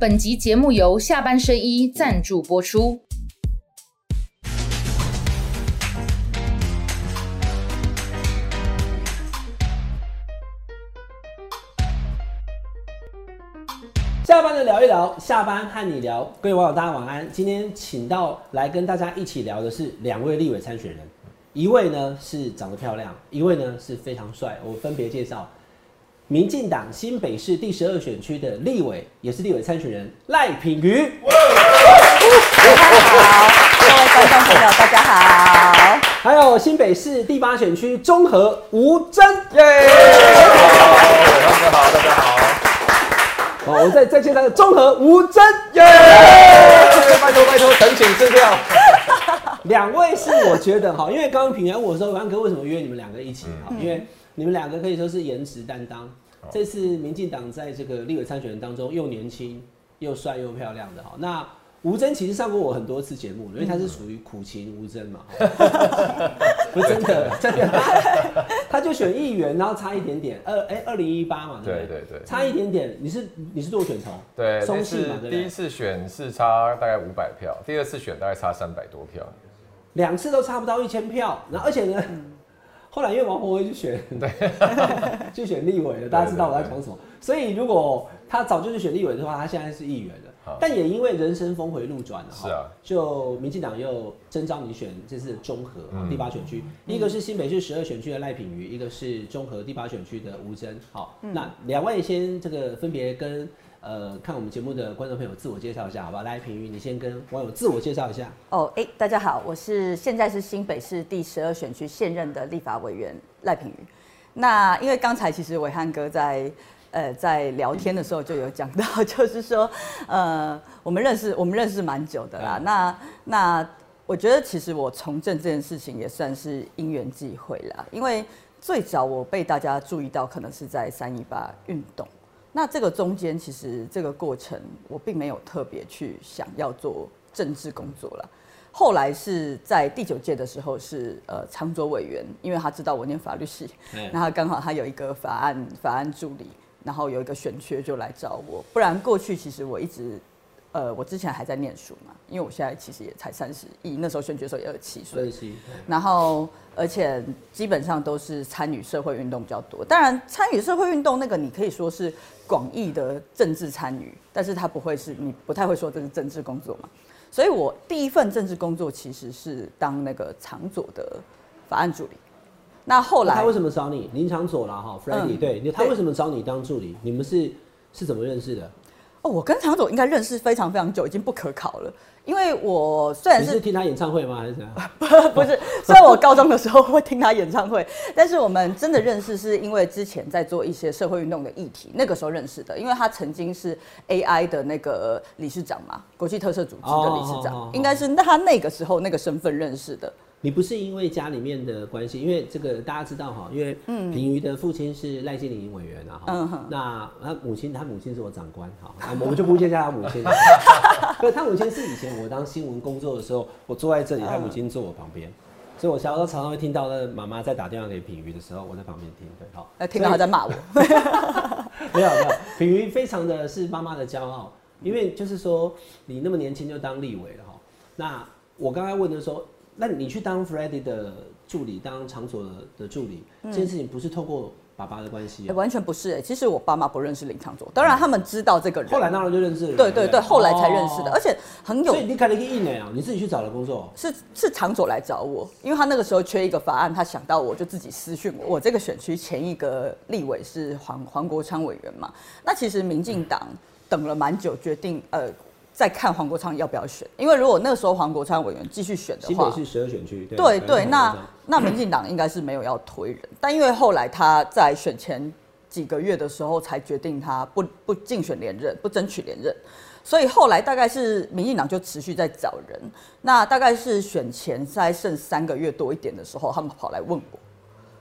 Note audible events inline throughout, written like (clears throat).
本集节目由下半身衣赞助播出。下班的聊一聊，下班和你聊。各位网友，大家晚安。今天请到来跟大家一起聊的是两位立委参选人，一位呢是长得漂亮，一位呢是非常帅。我分别介绍，民进党新北市第十二选区的立委，也是立委参选人赖品妤。大家好，各位观众朋友，大家好。还有新北市第八选区中和吴征。耶！大家好，大家好。好，我再再介绍中和吴征。耶！拜托拜托，恳请支票。两位是我觉得哈，因为刚刚品言我说，王哥为什么约你们两个一起哈？因为你们两个可以说是颜值担当。这次民进党在这个立委参选人当中，又年轻又帅又漂亮的哈。那吴征其实上过我很多次节目，因为他是属于苦情吴征嘛。(laughs) 不是真的，真的，他就选议员，然后差一点点。二哎，二零一八嘛，对对对，差一点点。你是你是做选头？对，松信嘛，对不对？第一次选是差大概五百票，第二次选大概差三百多票，两次都差不到一千票。然后而且呢，后来因为王宏威去选，对，(laughs) 去选立委了，大家知道我在讲什么。所以如果他早就去选立委的话，他现在是议员了。但也因为人生峰回路转了，是啊，就民进党又征召你选这次中和第八选区，一个是新北市十二选区的赖品妤，一个是中和第八选区的吴征。好，那两位先这个分别跟呃看我们节目的观众朋友自我介绍一下，好吧？赖品妤，你先跟网友自我介绍一下。哦，哎，大家好，我是现在是新北市第十二选区现任的立法委员赖品妤。那因为刚才其实伟汉哥在。呃，在聊天的时候就有讲到，就是说，呃，我们认识，我们认识蛮久的啦。那那我觉得其实我从政这件事情也算是因缘际会啦，因为最早我被大家注意到，可能是在三一八运动。那这个中间其实这个过程，我并没有特别去想要做政治工作了。后来是在第九届的时候，是呃常卓委员，因为他知道我念法律系，那他刚好他有一个法案法案助理。然后有一个选缺就来找我，不然过去其实我一直，呃，我之前还在念书嘛，因为我现在其实也才三十一，那时候选举的时候也二十七岁，然后而且基本上都是参与社会运动比较多。当然，参与社会运动那个你可以说是广义的政治参与，但是它不会是你不太会说这是政治工作嘛。所以我第一份政治工作其实是当那个长左的法案助理。那后来他为什么找你？林长左啦哈 f r e d d y 对，他为什么找你当助理？你们是是怎么认识的？哦，我跟常总应该认识非常非常久，已经不可考了。因为我虽然是听他演唱会吗？还是怎样？(laughs) 不是，虽然我高中的时候会听他演唱会，但是我们真的认识是因为之前在做一些社会运动的议题，那个时候认识的。因为他曾经是 AI 的那个理事长嘛，国际特色组织的理事长，应该是那他那个时候那个身份认识的。你不是因为家里面的关系，因为这个大家知道哈，因为平瑜的父亲是赖建林委员啊，哈，那他母亲他母亲是我长官，哈，(laughs) 我们就不介绍他母亲。(laughs) 对，他母亲是以前我当新闻工作的时候，我坐在这里，他母亲坐我旁边，所以我小时候常常会听到那妈妈在打电话给品瑜的时候，我在旁边听，对，好，听到他在骂我。(laughs) 没有没有，品瑜非常的是妈妈的骄傲，因为就是说你那么年轻就当立委了哈，那我刚才问的说。那你去当 f r e d d y 的助理，当场所的助理，这件事情不是透过爸爸的关系，完全不是。哎，其实我爸妈不认识林长佐，当然他们知道这个人，后来当然就认识了。对对对，后来才认识的，而且很有。所以你开了一个一年啊，你自己去找了工作？是是长佐来找我，因为他那个时候缺一个法案，他想到我就自己私讯我。我这个选区前一个立委是黄黄国昌委员嘛，那其实民进党等了蛮久，决定呃。再看黄国昌要不要选，因为如果那时候黄国昌委员继续选的话，新北是十二选区，对对，那那民进党应该是没有要推人，(coughs) 但因为后来他在选前几个月的时候才决定他不不竞选连任，不争取连任，所以后来大概是民进党就持续在找人，那大概是选前在剩三个月多一点的时候，他们跑来问我。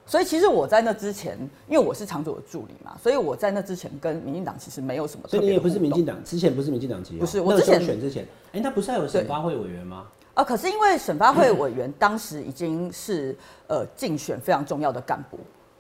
所以其实我在那之前，因为我是长佐的助理嘛，所以我在那之前跟民进党其实没有什么。所以你也不是民进党，之前不是民进党籍。不是，我之前选之前，哎，他不是还有审发会委员吗？啊，可是因为审发会委员当时已经是呃竞选非常重要的干部，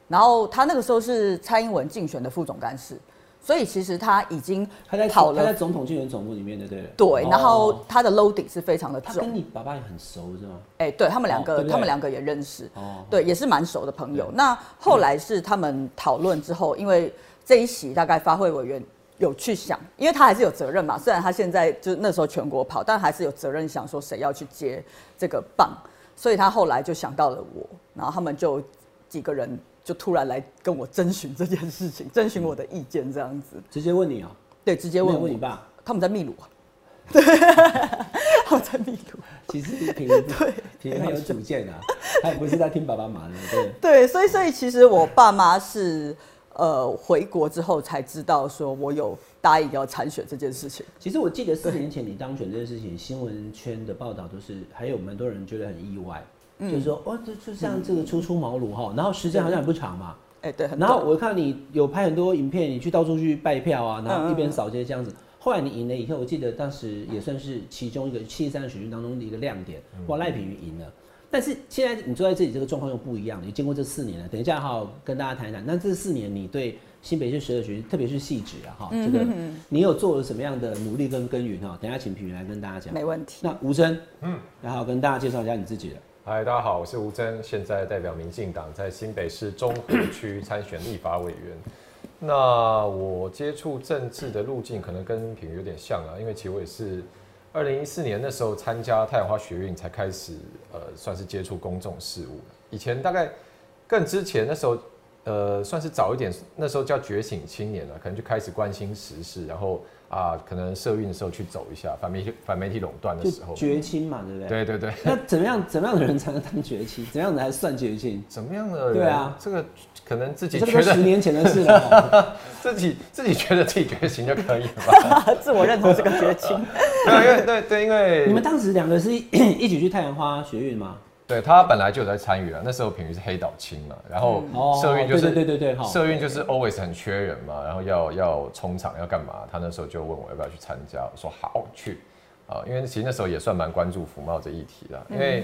然后他那个时候是蔡英文竞选的副总干事，所以其实他已经他在跑了他在总统竞选总部里面的，对了。对，然后哦他的 loading 是非常的重他跟。你爸爸也很熟是吗？哎、对他们两个，他们两个也认识，哦，对，也是蛮熟的朋友。那后来是他们讨论之后，因为这一席大概发会委员有去想，因为他还是有责任嘛，虽然他现在就那时候全国跑，但还是有责任想说谁要去接这个棒，所以他后来就想到了我，然后他们就几个人就突然来跟我征询这件事情，征询我的意见这样子，直接问你啊，对，直接没问问你爸。他们在秘鲁啊，(laughs) 对，他们在秘鲁。其实平 (laughs) 对平很有主见啊，他也不是在听爸爸妈的，对。(laughs) 对，所以所以其实我爸妈是呃回国之后才知道说我有答应要参选这件事情。其实我记得四年前你当选这件事情，新闻圈的报道都是，还有蛮多人觉得很意外，嗯就是说，哦，就就像这个初出茅庐哈，然后时间好像也不长嘛。哎、对，然后我看你有拍很多影片，你去到处去拜票啊，然后一边扫街这样子。后来你赢了以后，我记得当时也算是其中一个七十三个选区当中的一个亮点，哇，赖品妤赢了。但是现在你坐在这里，这个状况又不一样了。你经过这四年了，等一下好好跟大家谈一谈。那这四年你对新北市十二选区，特别是细致啊，哈，这个你有做了什么样的努力跟耕耘哈？等一下请品云来跟大家讲。没问题。那吴征，嗯，然后跟大家介绍一下你自己的。嗨，大家好，我是吴征，现在代表民进党在新北市中和区参选立法委员。(laughs) 那我接触政治的路径可能跟品有点像啊，因为其实我也是二零一四年那时候参加太阳花学运才开始，呃，算是接触公众事务。以前大概更之前那时候，呃，算是早一点，那时候叫觉醒青年了，可能就开始关心时事，然后啊，可能社运的时候去走一下反媒体反媒体垄断的就时候，绝亲嘛，对不对？对对对。那怎么样怎么样的人才能当绝亲？怎么样的才算绝亲？怎么样的人？对啊这个可能自己这个觉得十年前的事了哦。(laughs) 自己自己觉得自己觉醒就可以了吧？(laughs) 自我认同是个绝亲。(laughs) 对，因为对对，因为你们当时两个是一一起去太阳花学运吗？对他本来就有在参与了，那时候品妤是黑岛青嘛，然后哦社运就是、对对对对对社运就是 always 很缺人嘛，然后要要冲场要干嘛，他那时候就问我要不要去参加，我说好去。啊，因为其实那时候也算蛮关注福茂这议题的，因为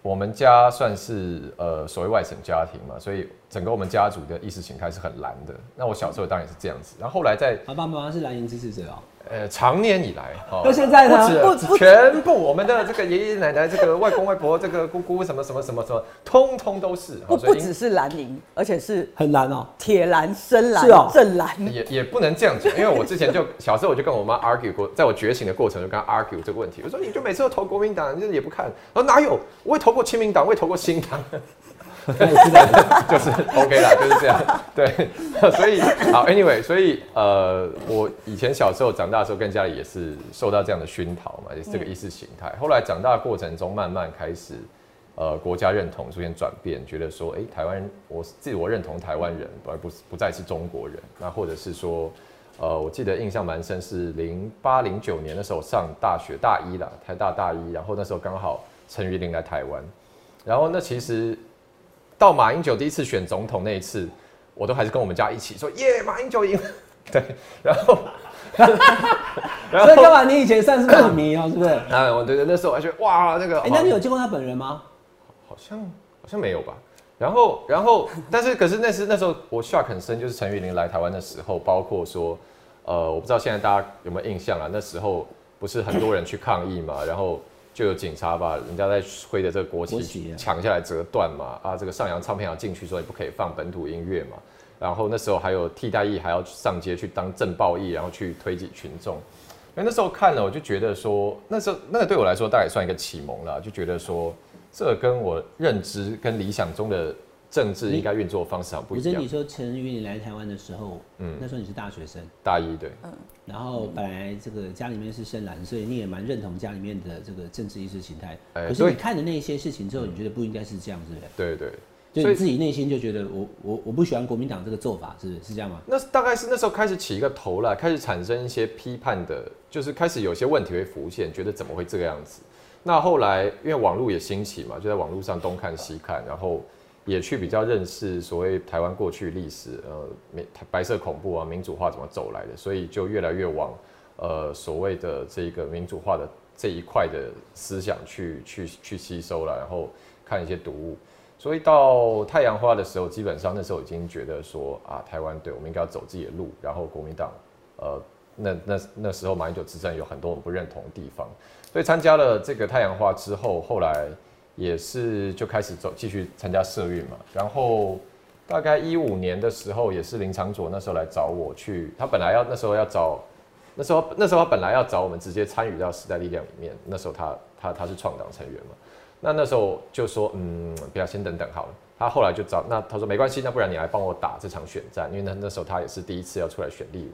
我们家算是呃所谓外省家庭嘛，所以整个我们家族的意识形态是很蓝的。那我小时候当然也是这样子，然后后来在爸爸妈妈是蓝营支持者哦。呃，长年以来，哦 (laughs) 到现在呢不止全部我们的这个爷爷奶奶、这个外公外婆、这个姑姑什么什么什么什么，通通都是。不不只是蓝营，而且是很蓝哦。铁蓝、深蓝、是哦正蓝。也也不能这样讲，因为我之前就小时候我就跟我妈 argue 过，在我觉醒的过程就跟她 argue 这个问题。我说你就每次都投国民党，你就是也不看。我说哪有？我也投过亲民党，我也投过新党。(laughs) 就是 OK 啦，就是这样。对，所以好，Anyway，所以呃，我以前小时候长大的时候，跟家里也是受到这样的熏陶嘛，也是这个意识形态。后来长大的过程中，慢慢开始呃国家认同出现转变，觉得说，哎、台湾人，我自我认同台湾人，而不是不再是中国人。那或者是说，呃，我记得印象蛮深是零八零九年的时候上大学大一啦，台大大一，然后那时候刚好陈玉玲来台湾，然后那其实。到马英九第一次选总统那一次，我都还是跟我们家一起说耶，马英九赢了。(laughs) 对，然后，(laughs) 然所以干嘛？你以前算是马迷哦，是不是？啊，我对对，那时候我还觉得哇，那个，哎，那你有见过他本人吗？好像好像没有吧？然后，然后，但是可是那是那时候我 shock 很深，就是陈玉玲来台湾的时候，包括说，呃，我不知道现在大家有没有印象啊？那时候不是很多人去抗议嘛，然后就有警察把人家在挥的这个国国旗抢下来折断嘛，啊，这个上扬唱片行进去说你不可以放本土音乐嘛，然后那时候还有替代役还要上街去当政报役，然后去推挤群众。因为那时候看了，我就觉得说，那时候那个对我来说大概也算一个启蒙了，就觉得说，这跟我认知跟理想中的政治应该运作方式好不一样吴征，你。说陈宇你来台湾的时候，嗯，那时候你是大学生，大一对，嗯然后本来这个家里面是深蓝，所以你也蛮认同家里面的这个政治意识形态。可是你看的那些事情之后，你觉得不应该是这样，是不是？对对。就所以你自己内心就觉得我我我不喜欢国民党这个做法，是不是是这样吗？那大概是那时候开始起一个头了，开始产生一些批判的，就是开始有些问题会浮现，觉得怎么会这个样子？那后来因为网络也兴起嘛，就在网络上东看西看，然后也去比较认识所谓台湾过去历史，呃，民白色恐怖啊、民主化怎么走来的，所以就越来越往呃所谓的这个民主化的这一块的思想去去去吸收了，然后看一些读物。所以到太阳花的时候，基本上那时候已经觉得说啊，台湾对我们应该要走自己的路，然后国民党，呃，那那那时候马英九执政有很多我们不认同的地方，所以参加了这个太阳花之后，后来也是就开始走继续参加社运嘛，然后大概一五年的时候，也是林长佐那时候来找我去，他本来要那时候要找，那时候那时候他本来要找我们直接参与到时代力量里面，那时候他他他是创党成员嘛。那那时候就说，嗯，不要先等等好了。他后来就找，那他说没关系，那不然你来帮我打这场选战，因为那那时候他也是第一次要出来选立委。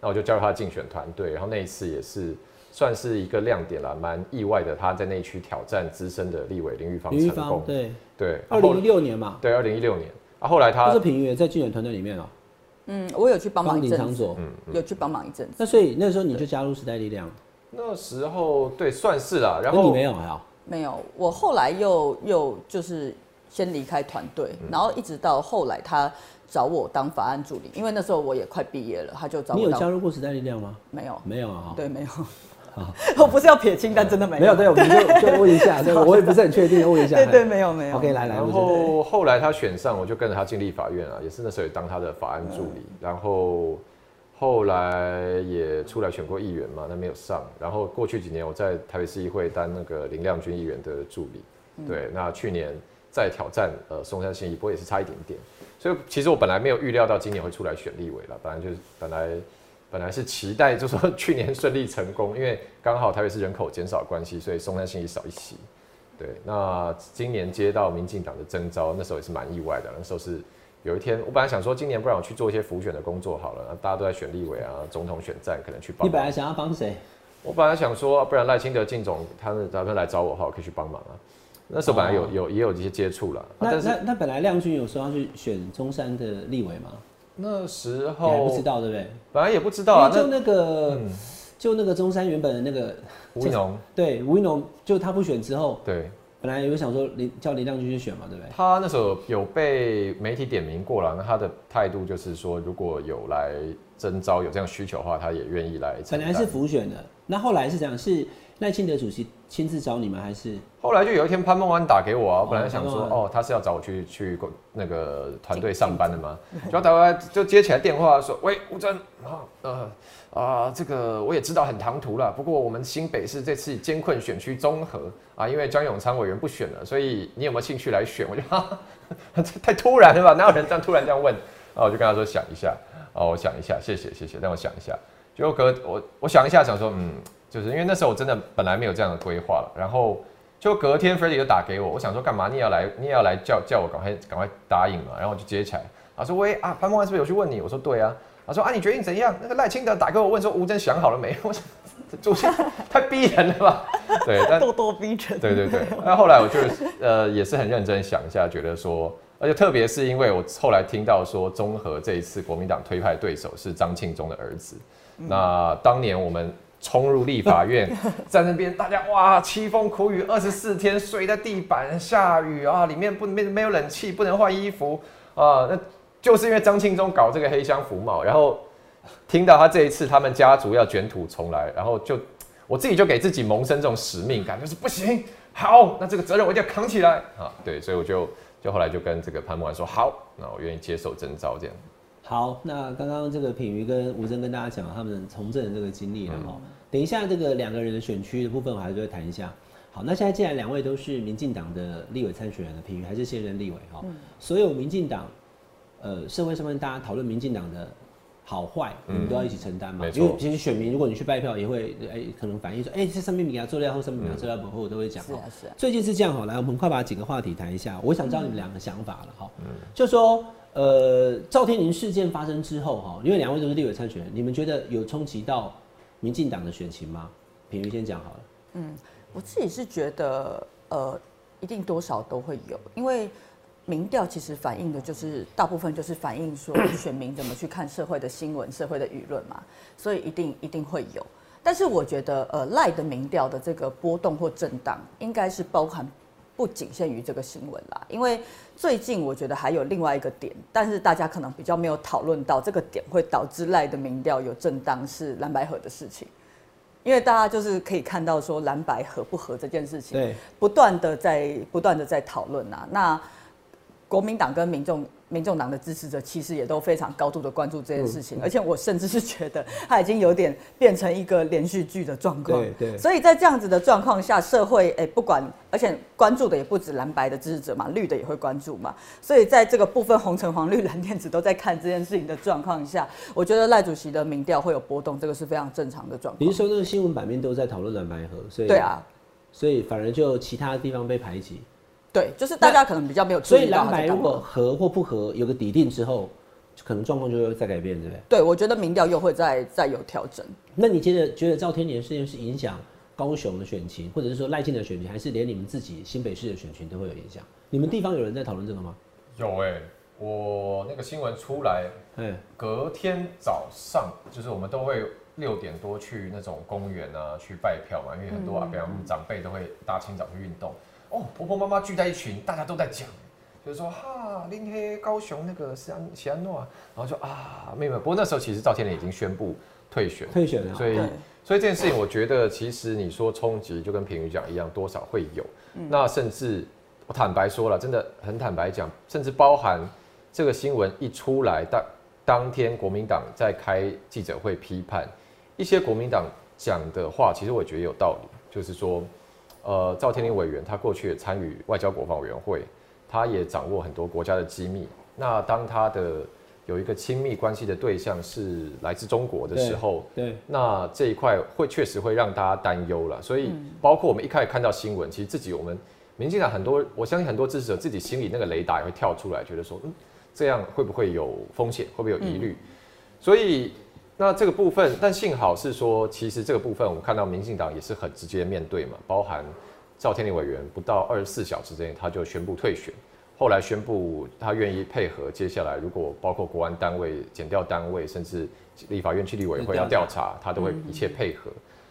那我就加入他的竞选团队，然后那一次也是算是一个亮点了，蛮意外的。他在那一区挑战资深的立委林玉芳成功，对对，二零一六年嘛，对，二零一六年。啊，后来他是平原在竞选团队里面哦。嗯，我有去帮忙一阵子，嗯，有去帮忙一阵子。那所以那时候你就加入时代力量？那时候对，算是啦。然后你没有还好。没有，我后来又又就是先离开团队，然后一直到后来他找我当法案助理，因为那时候我也快毕业了，他就找我。你有加入过时代力量吗？没有，没有啊。对，没有。(laughs) 我不是要撇清，但真的没有。没有，对，我们就 (laughs) 就问一下，对，我也不是很确定，问一下。对对，没有没有。OK，来来。然后后来他选上，我就跟着他进立法院啊，也是那时候也当他的法案助理，然后。后来也出来选过议员嘛，那没有上。然后过去几年我在台北市议会当那个林亮君议员的助理，对。那去年再挑战呃松山新一波也是差一点点。所以其实我本来没有预料到今年会出来选立委了，本来就是本来本来是期待就说 (laughs) 去年顺利成功，因为刚好台北是人口减少关系，所以松山新一少一席。对。那今年接到民进党的征召，那时候也是蛮意外的，那时候是。有一天，我本来想说，今年不然我去做一些浮选的工作好了。大家都在选立委啊，总统选战，可能去帮。你本来想要帮谁？我本来想说，不然赖清德进总，他们咱们来找我哈，可以去帮忙啊。那时候本来有有也有一些接触了。那那那本来亮君有说要去选中山的立委吗？那时候不知道对不对？本来也不知道啊。就那个，就那个中山原本的那个吴农，对吴农，就他不选之后，对。本来有想说林叫林亮君去选嘛，对不对？他那时候有被媒体点名过了，那他的态度就是说，如果有来征招有这样需求的话，他也愿意来。本来是浮选的，那后来是这样，是赖清德主席亲自找你们，还是后来就有一天潘孟安打给我啊？本来想说，哦，他是要找我去去那个团队上班的吗？就打过来就接起来电话说，喂，吴真啊，呃。啊，这个我也知道很唐突了。不过我们新北市这次艰困选区综合啊，因为江永昌委员不选了，所以你有没有兴趣来选？我就哈，(laughs) 太突然了吧？哪有人这样突然这样问？啊，我就跟他说想一下。哦，我想一下，谢谢谢谢，让我想一下。就隔我我想一下，想说嗯，就是因为那时候我真的本来没有这样的规划了。然后就隔天 f r e d d y 就打给我，我想说干嘛？你也要来？你也要来叫叫我赶快赶快答应嘛？然后我就接起来，他说喂啊，潘梦安是不是有去问你？我说对啊。他说啊，你决定怎样？那个赖清德打给我问说，吴征想好了没？我说主席 (laughs) 太逼人了吧？对，但咄咄逼人。对对对。那后来我就呃也是很认真想一下，觉得说，而且特别是因为我后来听到说，综合这一次国民党推派对手是张庆忠的儿子。那当年我们冲入立法院，(laughs) 在那边大家哇凄风苦雨二十四天睡在地板，下雨啊，里面不没没有冷气，不能换衣服啊，那。就是因为张庆忠搞这个黑箱福帽，然后听到他这一次他们家族要卷土重来，然后就我自己就给自己萌生这种使命感，就是不行，好，那这个责任我一定要扛起来啊！对，所以我就就后来就跟这个潘木兰说，好，那我愿意接受征召这样。好，那刚刚这个品瑜跟吴征跟大家讲他们从政的这个经历了哈，等一下这个两个人的选区的部分我还是会谈一下。好，那现在既然两位都是民进党的立委参选人的品瑜还是现任立委哈，所有民进党。呃，社会上面大家讨论民进党的好坏，你们都要一起承担嘛。因为其实选民，如果你去拜票，也会哎，可能反映说，哎，这上面给他做料，或上面给他做料，后我都会讲。是啊，是啊。最近是这样哈，来，我们快把几个话题谈一下。我想知道你们两个想法了哈。嗯。就说，呃，赵天麟事件发生之后哈，因为两位都是立委参选，你们觉得有冲击到民进党的选情吗？品瑜先讲好了。嗯，我自己是觉得，呃，一定多少都会有，因为。民调其实反映的就是大部分就是反映说选民怎么去看社会的新闻、社会的舆论嘛，所以一定一定会有。但是我觉得，呃，赖的民调的这个波动或震荡，应该是包含不仅限于这个新闻啦。因为最近我觉得还有另外一个点，但是大家可能比较没有讨论到这个点会导致赖的民调有震荡，是蓝白河的事情。因为大家就是可以看到说蓝白合不合这件事情，不断的在不断的在讨论啊，那。国民党跟民众民众党的支持者其实也都非常高度的关注这件事情，而且我甚至是觉得它已经有点变成一个连续剧的状况。对对所以在这样子的状况下，社会哎、不管，而且关注的也不止蓝白的支持者嘛，绿的也会关注嘛。所以在这个部分，红橙黄绿蓝靛紫都在看这件事情的状况下，我觉得赖主席的民调会有波动，这个是非常正常的状况。你是说那个新闻版面都在讨论蓝白河，所以对啊，，所以反而就其他地方被排挤。对，就是大家可能比较没有注所以意到蓝白如果。合或不合有个底定之后，可能状况就会再改变，对不对？对，我觉得民调又会再再有调整。那你觉得觉得赵天麟的事件是影响高雄的选情，或者是说赖清的选情，还是连你们自己新北市的选情都会有影响？你们地方有人在讨论这个吗？有哎、我那个新闻出来，哎，隔天早上就是我们都会六点多去那种公园啊去拜票嘛，因为很多啊，比方长辈都会大清早去运动。哦，婆婆妈妈聚在一群，大家都在讲，就是说哈，林黑高雄那个是安喜安诺啊，然后就啊，没有没有。不过那时候其实赵天麟已经宣布退选，退选了，所以所以这件事情，我觉得其实你说冲击，就跟平宇讲一样，多少会有。那甚至我坦白说了，真的很坦白讲，甚至包含这个新闻一出来，当当天国民党在开记者会批判一些国民党讲的话，其实我觉得有道理，就是说，呃，赵天麟委员他过去也参与外交国防委员会，他也掌握很多国家的机密。那当他的有一个亲密关系的对象是来自中国的时候，对，那这一块会确实会让大家担忧了。所以，包括我们一开始看到新闻，其实自己我们民进党很多，我相信很多支持者自己心里那个雷达也会跳出来，觉得说，嗯，这样会不会有风险，会不会有疑虑？所以，那这个部分，但幸好是说，其实这个部分我们看到民进党也是很直接面对嘛，包含赵天麟委员不到二十四小时之内他就宣布退选。后来宣布他愿意配合，接下来如果包括国安单位、减调单位，甚至立法院纪律委员会要调查，他都会一切配合。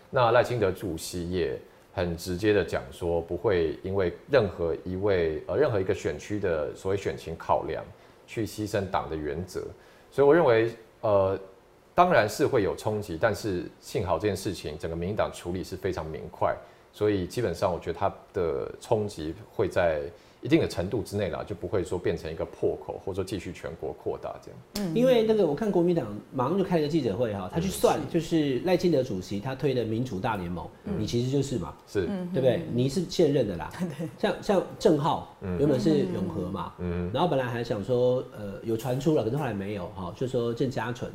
那赖清德主席也很直接的讲说，不会因为任何一位呃任何一个选区的所谓选情考量，去牺牲党的原则。所以我认为，呃，当然是会有冲击，但是幸好这件事情整个民进党处理是非常明快，所以基本上我觉得它的冲击会在一定的程度之内啦，就不会说变成一个破口，或者说继续全国扩大这样。嗯因为那个我看国民党马上就开了个记者会哈，他去算就是赖清德主席他推的民主大联盟，你其实就是嘛，是，对不对？你是现任的啦，(laughs) 像像郑浩原本是永和嘛，嗯然后本来还想说呃有传出了，可是后来没有哈，就说郑家纯。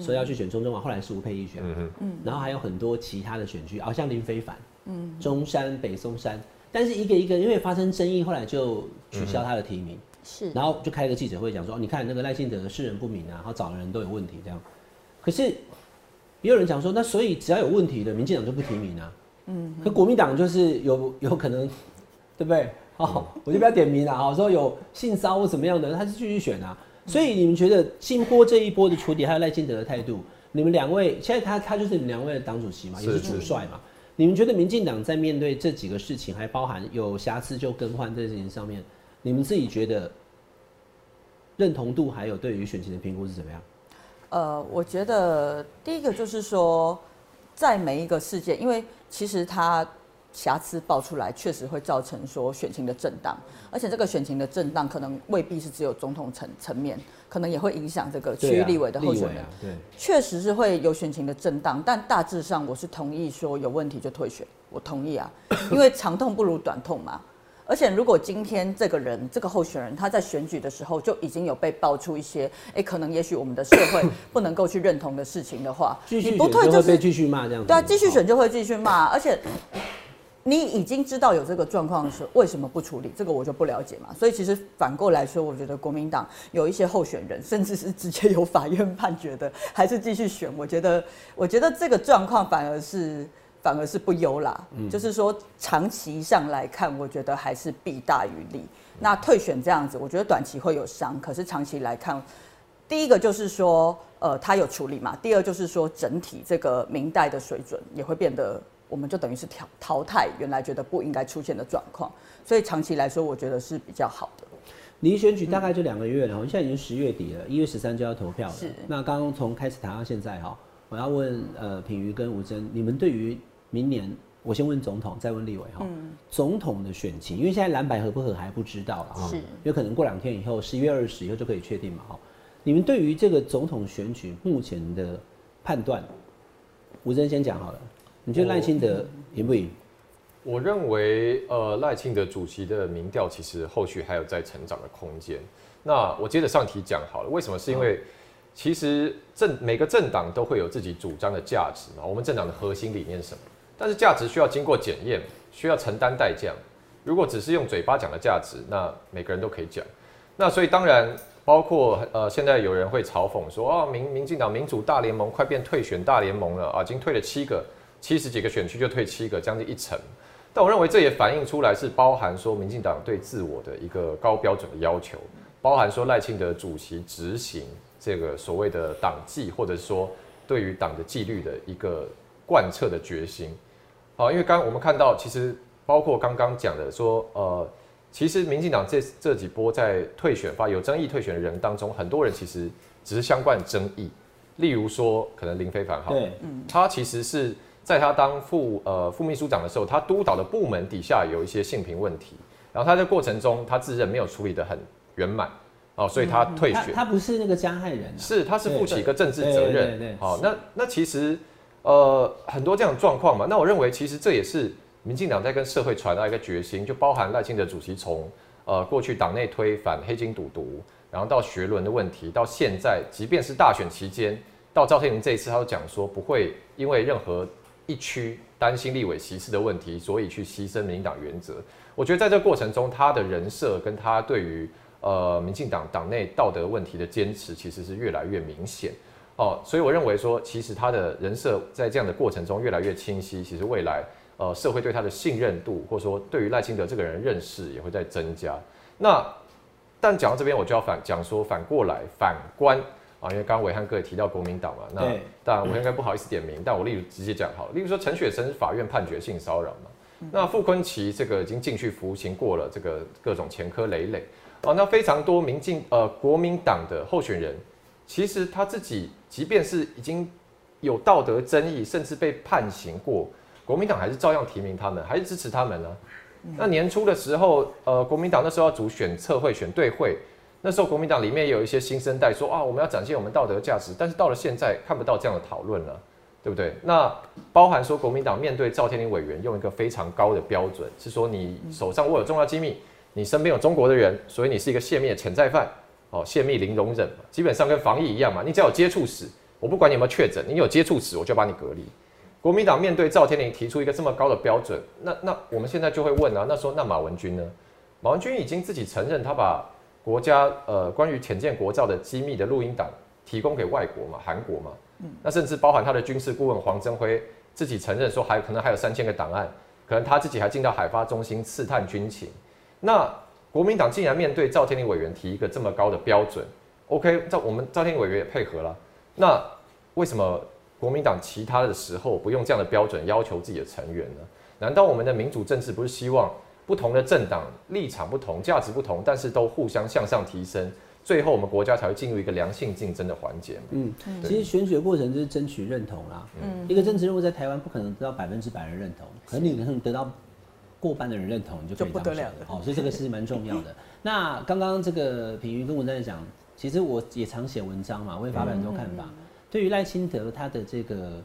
说要去选中中嘛，后来是吴佩益选嗯，然后还有很多其他的选区，好、像林非凡，嗯。中山、北松山，但是一个一个因为发生争议，后来就取消他的提名，是。然后就开了个记者会讲说，哦你看那个赖清德世人不明啊，然后找的人都有问题这样。可是也有人讲说，那所以只要有问题的，民进党就不提名啊。嗯，可国民党就是有有可能，对不对？哦，我就不要点名了啊，说有性骚或怎么样的，他是继续选啊。所以你们觉得新波这一波的处理，还有赖清德的态度，你们两位现在他他就是你们两位的党主席嘛，也是是主帅嘛。你们觉得民进党在面对这几个事情，还包含有瑕疵就更换这件事情上面，你们自己觉得认同度还有对于选情的评估是怎么样？呃，我觉得第一个就是说，在每一个事件，因为其实它瑕疵爆出来，确实会造成说选情的震荡，而且这个选情的震荡可能未必是只有总统层层面，可能也会影响这个区域立委的候选人。啊，对，确实是会有选情的震荡，但大致上我是同意说有问题就退选，我同意啊，(coughs) 因为长痛不如短痛嘛。而且如果今天这个人这个候选人他在选举的时候就已经有被爆出一些，哎、可能也许我们的社会 (coughs) 不能够去认同的事情的话，你不退就是继续骂这样子。对啊，继续哦选就会继续骂，而且你已经知道有这个状况的时候，为什么不处理？这个我就不了解嘛。所以其实反过来说，我觉得国民党有一些候选人，甚至是直接有法院判决的，还是继续选。我觉得，我觉得这个状况反而是反而是不优啦。就是说长期上来看，我觉得还是弊大于利。那退选这样子，我觉得短期会有伤，可是长期来看，第一个就是说，呃，他有处理嘛。第二就是说，整体这个明代的水准也会变得，我们就等于是淘淘汰原来觉得不应该出现的状况。所以长期来说，我觉得是比较好的。离选举大概就两个月了，现在已经十月底了，一月十三就要投票了是。那刚刚从开始谈到现在哈，我要问呃品瑜跟吴真，你们对于明年我先问总统，再问立委哈。总统的选情，因为现在蓝白合不合还不知道了哈，是因为可能过两天以后，十一月二十以后就可以确定嘛哈。你们对于这个总统选举目前的判断，吴真先讲好了，你觉得赖清德赢不赢？我认为，呃，赖清德主席的民调其实后续还有在成长的空间。那我接着上题讲好了，为什么？是因为其实政每个政党都会有自己主张的价值嘛。我们政党的核心理念是什么？但是价值需要经过检验，需要承担代价。如果只是用嘴巴讲的价值，那每个人都可以讲。那所以当然，包括呃，现在有人会嘲讽说，啊，民民进党民主大联盟快变退选大联盟了啊，已经退了七个，七十几个选区就退七个，将近一成。但我认为这也反映出来是包含说民进党对自我的一个高标准的要求，包含说赖清德主席执行这个所谓的党纪，或者说对于党的纪律的一个贯彻的决心。好，因为刚我们看到，其实包括刚刚讲的说，呃，其实民进党这这几波在退选发有争议退选的人当中，很多人其实只是相关争议，例如说可能林非凡，好，对，他其实是。在他当副呃副秘书长的时候，他督导的部门底下有一些性平问题，然后他在过程中他自认没有处理的很圆满，哦，所以他退选。他不是那个加害人，是他是负起一个政治责任。对好，那那其实呃很多这样的状况嘛，那我认为其实这也是民进党在跟社会传达一个决心，就包含赖清德主席从呃过去党内推反黑金赌毒，然后到学伦的问题，到现在即便是大选期间，到赵天麟这一次，他都讲说不会因为任何。一区担心立委歧视的问题，所以去牺牲民党原则。我觉得在这过程中，他的人设跟他对于呃民进党党内道德问题的坚持，其实是越来越明显哦。所以我认为说，其实他的人设在这样的过程中越来越清晰。其实未来呃社会对他的信任度，或者说对于赖清德这个人认识也会在增加。那但讲到这边，我就要反讲说，反过来反观。啊，因为刚刚伟汉哥也提到国民党嘛，那当然我应该不好意思点名，但我例如直接讲好了，例如说陈雪生法院判决性骚扰嘛，那傅昆奇这个已经进去服刑过了，这个各种前科累累，啊，那非常多民进呃国民党的候选人，其实他自己即便是已经有道德争议，甚至被判刑过，国民党还是照样提名他们，还是支持他们呢？那年初的时候，呃，国民党那时候要组选测会选对会。那时候国民党里面也有一些新生代说啊，我们要展现我们道德价值，但是到了现在看不到这样的讨论了，对不对？那包含说国民党面对赵天麟委员用一个非常高的标准，是说你手上握有重要机密，你身边有中国的人，所以你是一个泄密的潜在犯，哦，泄密零容忍嘛，基本上跟防疫一样嘛，你只要有接触史，我不管你有没有确诊，你有接触史我就把你隔离。国民党面对赵天麟提出一个这么高的标准，那那我们现在就会问啊，那说那马文君呢？马文君已经自己承认他把。国家呃，关于浅见国造的机密的录音档提供给外国嘛，韩国嘛，嗯，那甚至包含他的军事顾问黄增辉自己承认说，还可能还有三千个档案，可能他自己还进到海发中心刺探军情。那国民党竟然面对赵天麟委员提一个这么高的标准，OK，赵我们赵天麟委员也配合了。那为什么国民党其他的时候不用这样的标准要求自己的成员呢？难道我们的民主政治不是希望？不同的政党立场不同，价值不同，但是都互相向上提升，最后我们国家才会进入一个良性竞争的环节。嗯，其实选举的过程就是争取认同啦。嗯，一个政治人物在台湾不可能得到百分之百的认同，可能你可能得到过半的人认同，你就可以当选。好，所以这个是蛮重要的。(laughs) 那刚刚这个品瑜跟我在讲，其实我也常写文章嘛，我也发表很多看法。对于赖清德他的这个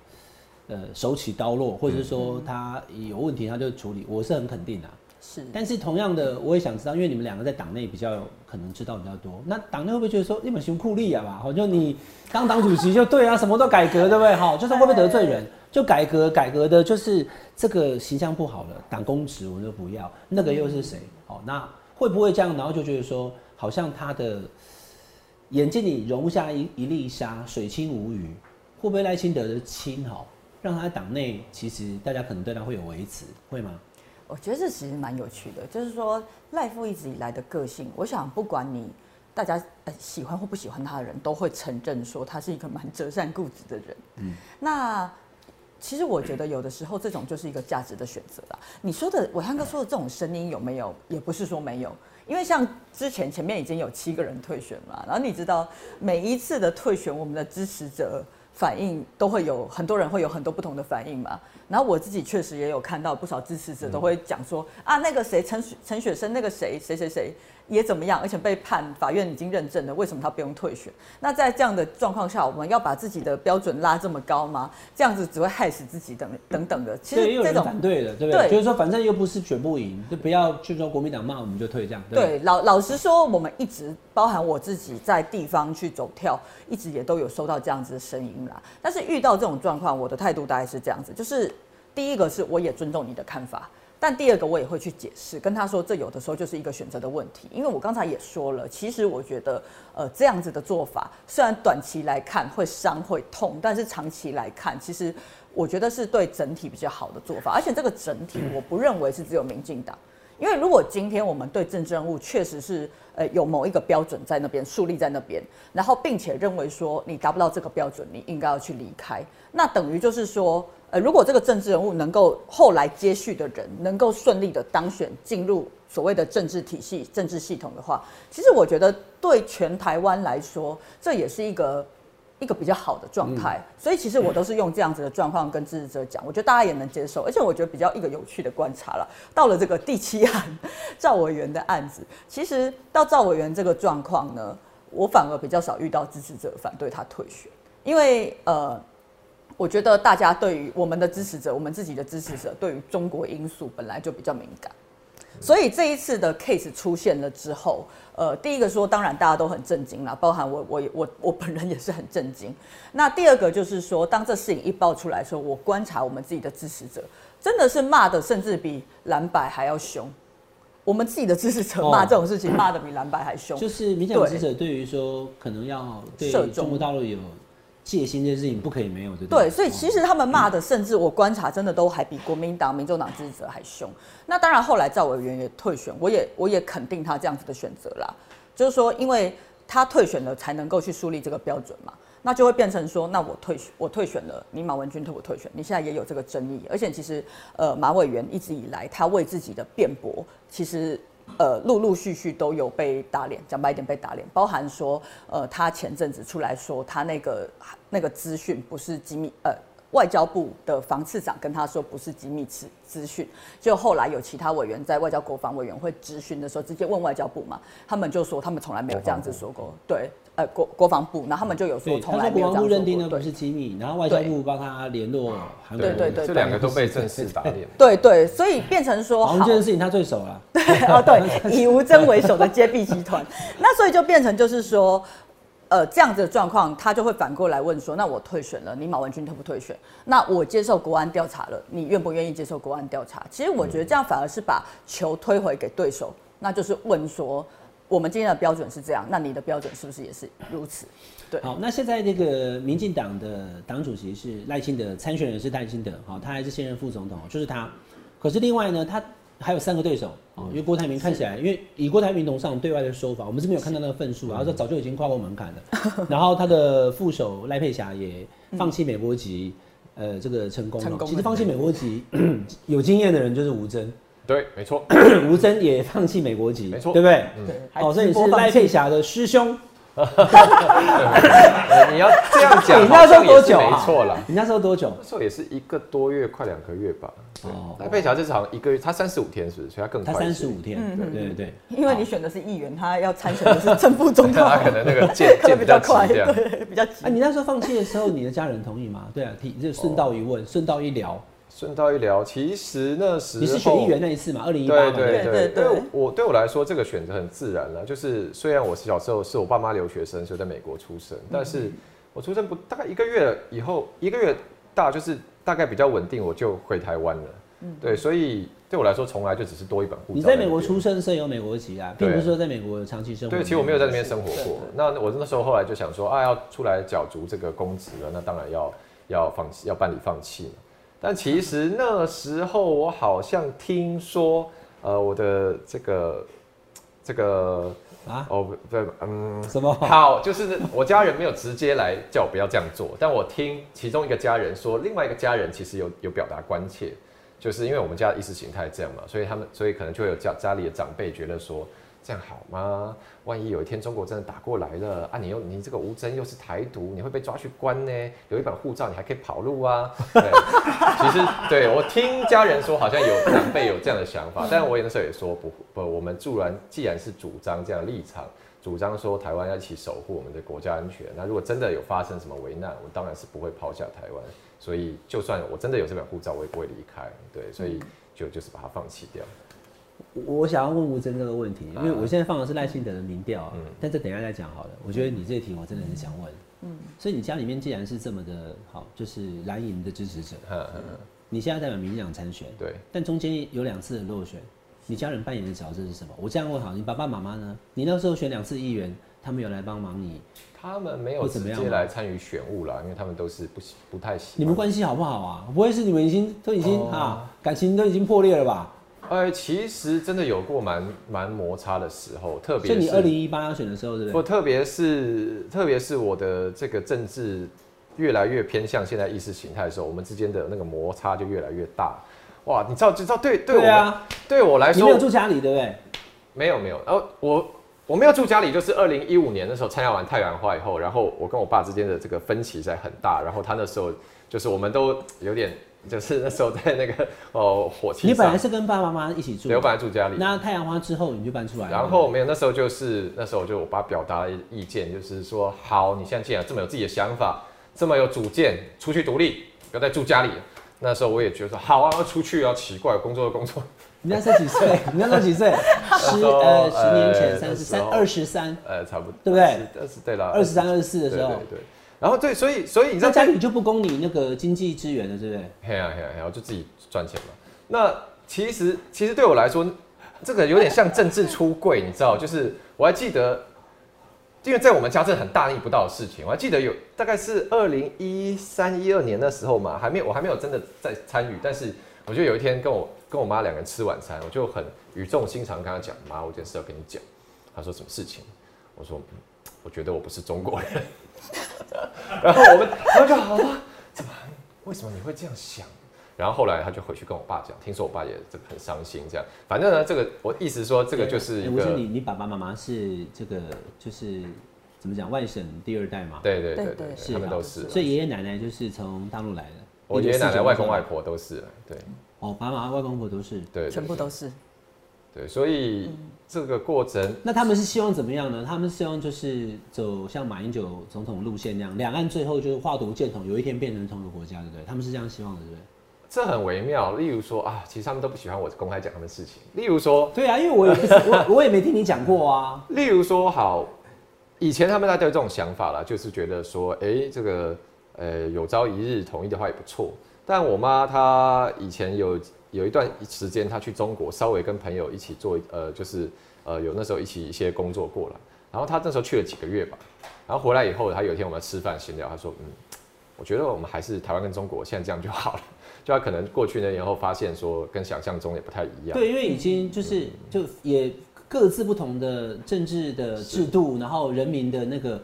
呃手起刀落，或者是说他有问题他就处理，我是很肯定的。是，但是同样的，我也想知道，因为你们两个在党内比较可能知道比较多，那党内会不会觉得说你们熊酷吏啊吧？好，就你当党主席就对啊，什么都改革，对不对？好，就是会不会得罪人？就改革改革的，就是这个形象不好了，党公职我们就不要，那个又是谁？好，那会不会这样？然后就觉得说，好像他的眼睛里容不下一一粒沙，水清无鱼，会不会赖清德的清好，让他在党内其实大家可能对他会有维持，会吗？我觉得这其实蛮有趣的，就是说赖夫一直以来的个性，我想不管你大家呃喜欢或不喜欢他的人，都会承认说他是一个蛮折善固执的人。嗯，那其实我觉得有的时候这种就是一个价值的选择啦。你说的伟汉哥说的这种声音有没有？也不是说没有，因为像之前前面已经有七个人退选嘛，然后你知道每一次的退选，我们的支持者。反应都会有很多人会有很多不同的反应嘛。然后我自己确实也有看到不少支持者都会讲说啊，那个谁陈陈雪生那个谁谁谁谁也怎么样，而且被判法院已经认证了，为什么他不用退选？那在这样的状况下，我们要把自己的标准拉这么高吗？这样子只会害死自己等等等的。其实，也有反对的，对不对？对就是说，反正又不是选不赢，就不要去说国民党骂我们就退这样。对，老老实说，我们一直包含我自己在地方去走跳，一直也都有收到这样子的声音啦。但是遇到这种状况，我的态度大概是这样子，就是第一个是我也尊重你的看法，但第二个我也会去解释，跟他说这有的时候就是一个选择的问题。因为我刚才也说了，其实我觉得呃这样子的做法，虽然短期来看会伤会痛，但是长期来看，其实我觉得是对整体比较好的做法。而且这个整体，我不认为是只有民进党。因为如果今天我们对政治人物确实是呃有某一个标准在那边树立在那边，然后并且认为说你达不到这个标准，你应该要去离开，那等于就是说，呃，如果这个政治人物能够后来接续的人能够顺利的当选进入所谓的政治体系、政治系统的话，其实我觉得对全台湾来说，这也是一个。一个比较好的状态，所以其实我都是用这样子的状况跟支持者讲，我觉得大家也能接受，而且我觉得比较一个有趣的观察了。到了这个第七案 (laughs) 赵委员的案子，其实到赵委员这个状况呢，我反而比较少遇到支持者反对他退选，因为呃，我觉得大家对于我们的支持者，我们自己的支持者对于中国因素本来就比较敏感。所以这一次的 case 出现了之后，呃，第一个说，当然大家都很震惊啦，包含我，我，我，我本人也是很震惊。那第二个就是说，当这事情一爆出来的时候，我观察我们自己的支持者，真的是骂的甚至比蓝白还要凶。我们自己的支持者骂这种事情，骂的比蓝白还凶。就是民进党支持者对于说可能要对中国大陆有戒心这件事情不可以没有，对不对，所以其实他们骂的，甚至我观察，真的都还比国民党、民众党支持者还凶。那当然，后来赵委员也退选，我也我也肯定他这样子的选择啦。就是说，因为他退选了，才能够去树立这个标准嘛。那就会变成说，那我退选，我退选了，你马文君退不退选？你现在也有这个争议，而且其实，呃，马委员一直以来他为自己的辩驳，其实呃陆陆续续都有被打脸，讲白一点被打脸，包含说，呃，他前阵子出来说他那个那个资讯不是机密，呃。外交部的防次长跟他说不是机密资资讯，就后来有其他委员在外交国防委员会咨询的时候，直接问外交部嘛，他们就说他们从来没有这样子说过，对，呃国国防部，然后他们就有说对，从来没有这样说过，部认定的不是机密，然后外交部帮他联络韩国人，对对这两个都被正式打脸。对对，所以变成说好好像这件事情他最熟了。(laughs) 对哦，对，以吴征为首的揭弊集团，(laughs) 那所以就变成就是说，呃，这样子的状况，他就会反过来问说，那我退选了，你马文君退不退选？那我接受国安调查了，你愿不愿意接受国安调查？其实我觉得这样反而是把球推回给对手，那就是问说，我们今天的标准是这样，那你的标准是不是也是如此？对，好，那现在这个民进党的党主席是赖清德，参选人是赖清德，好，他还是现任副总统，就是他。可是另外呢，他还有三个对手哦，因为郭台铭看起来，因为以郭台铭董事长对外的说法，我们是没有看到那个份数然后说早就已经跨过门槛了。然后他的副手赖佩霞也放弃美国籍，呃，这个成功了。成功了其实放弃美国籍 (clears throat) 有经验的人就是吴征，对，没错，(coughs) 吴征也放弃美国籍，没错对不对？对，还哦，所以是赖佩霞的师兄。呃 (laughs) 你要这样讲，(laughs) 你那时候也是多久啊没错了。你那时候多久？那时候也是一个多月，快两个月吧。哦哦，赖佩霞这次好像一个月，他三十五天是不是？所以他更他快。三十五天，对对对。因为你选的是议员，他要参选的是正副总统，(laughs) 他可能那个剑可能剑比较快。对，比较急啊，。你那时候放弃的时候，你的家人同意吗？对啊，提就顺道一问，顺道一聊。顺道一聊，其实那时候你是选议员那一次嘛？二零一八嘛？对对对对对，对因为我对我来说，这个选择很自然了。就是虽然我是小时候是我爸妈留学生，所以在美国出生，但是我出生不大概一个月以后，一个月大就是大概比较稳定，我就回台湾了。对，所以对我来说，从来就只是多一本护照。你在美国出生，是有美国籍啊，并不是说在美国长期生活。对，其实我没有在那边生活对过。那我那时候后来就想说，啊，要出来角逐这个公职了，那当然要要放弃，要办理放弃嘛。但其实那时候我好像听说，呃，我的这个这个啊哦，不对，嗯，什么？好，就是我家人没有直接来叫我不要这样做，但我听其中一个家人说，另外一个家人其实有有表达关切，就是因为我们家的意识形态这样嘛，所以他们所以可能就会有家家里的长辈觉得说，这样好吗？万一有一天中国真的打过来了啊，你又你这个吴征又是台独，你会被抓去关呢？有一本护照，你还可以跑路啊。对，(laughs) 其实对我听家人说，好像有长辈有这样的想法，但我那时候也说不不，我们助然既然是主张这样立场，主张说台湾要一起守护我们的国家安全，那如果真的有发生什么危难，我当然是不会抛下台湾。所以就算我真的有这本护照，我也不会离开。对，所以就就是把它放弃掉。我想要问吴征这个问题，因为我现在放的是赖清德的民调啊，但这等一下再讲好了。我觉得你这题我真的很想问，嗯，所以你家里面既然是这么的好，就是蓝营的支持者，嗯嗯嗯，你现在代表民进党参选，对，但中间有两次的落选，你家人扮演的角色是什么？我这样问好，你爸爸妈妈呢？你那时候选两次议员，他们有来帮忙你？他们没有直接来参与选务啦，因为他们都是不不太喜。你们关系好不好啊？不会是你们已经都已经啊感情都已经破裂了吧？哎，其实真的有过蛮蛮摩擦的时候，特别是你二零一八要选的时候，对不对？不，特别是特别是我的这个政治越来越偏向现在意识形态的时候，我们之间的那个摩擦就越来越大。哇，你知道，知道对对我啊，对我来说，你没有住家里，对不对？没有没有，然后我我没有住家里，就是二零一五年的时候参加完太阳花以后，然后我跟我爸之间的这个分歧在很大，然后他那时候就是我们都有点。就是那时候在那个 (laughs) 哦火气你本来是跟爸爸妈妈一起住，我本来住家里。那太阳花之后你就搬出来。然后没有，那时候就是那时候就我爸表达了意见，就是说好，你现在既然这么有自己的想法，这么有主见，出去独立，不要再住家里。那时候我也觉得说好啊，要出去啊，奇怪，工作的工作。你那时候几岁？你那时候几岁？十呃十年前三十三二十三，呃差不多，对不对？二十对了，二十三二十四的时候，对。然后对，所以所以你知道家里就不供你那个经济支援了，对不对？嘿呀嘿呀嘿啊，我就自己赚钱嘛。那其实其实对我来说，这个有点像政治出柜，你知道？就是我还记得，因为在我们家这很大逆不道的事情，我还记得有大概是二零一三一二年的时候嘛，还没有我还没有真的在参与，但是我就有一天跟我跟我妈两个人吃晚餐，我就很语重心长跟她讲：“妈，我有件事要跟你讲。”她说：“什么事情？”我说：“我觉得我不是中国人。(laughs) ”然后我们，然后就好了，怎么？为什么你会这样想？然后后来他就回去跟我爸讲，听说我爸也这个很伤心，这样。反正呢，这个我意思说，这个就是一个。你你爸爸妈妈是这个就是怎么讲外省第二代嘛？对对对对，他们都是。所以爷爷奶奶就是从大陆来的。我爷爷奶奶、外公外婆都是，对。哦，爸妈、外公婆都是，对，全部都是。对，所以这个过程，那他们是希望怎么样呢？他们希望就是走像马英九总统路线那样，两岸最后就是化毒建统，有一天变成同一个国家，对不对？他们是这样希望的，对不对？这很微妙。例如说啊，其实他们都不喜欢我公开讲他们事情。例如说，(laughs) 对啊，因为我也我，我也没听你讲过啊。(laughs) 例如说，好，以前他们大家有这种想法啦，就是觉得说，哎，这个呃，有朝一日统一的话也不错。但我妈她以前有。有一段时间，她去中国，稍微跟朋友一起做，呃，就是呃，有那时候一起一些工作过了。然后她那时候去了几个月吧，然后回来以后，她有一天我们吃饭闲聊，她说：“嗯，我觉得我们还是台湾跟中国现在这样就好了。(laughs) ”就她可能过去呢，然后发现说跟想象中也不太一样。对，因为已经就是就也各自不同的政治的制度，然后人民的那个。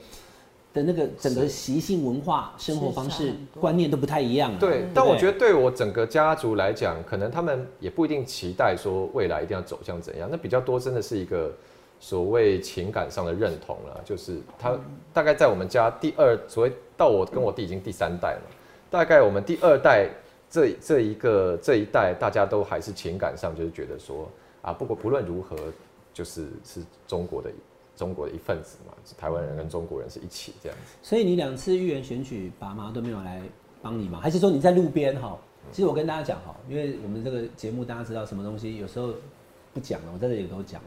的那个整个习性、文化、生活方式、观念都不太一样。对，但我觉得对我整个家族来讲，可能他们也不一定期待说未来一定要走向怎样。那比较多真的是一个所谓情感上的认同了，就是他大概在我们家第二，所谓到我跟我弟已经第三代了，大概我们第二代这这一个这一代，大家都还是情感上就是觉得说啊，不过不论如何，就是是中国的。中国的一份子嘛，台湾人跟中国人是一起这样子。所以你两次预言选举，爸妈都没有来帮你吗？还是说你在路边哈？其实我跟大家讲哈，因为我们这个节目大家知道什么东西，有时候不讲了，我在这里都讲。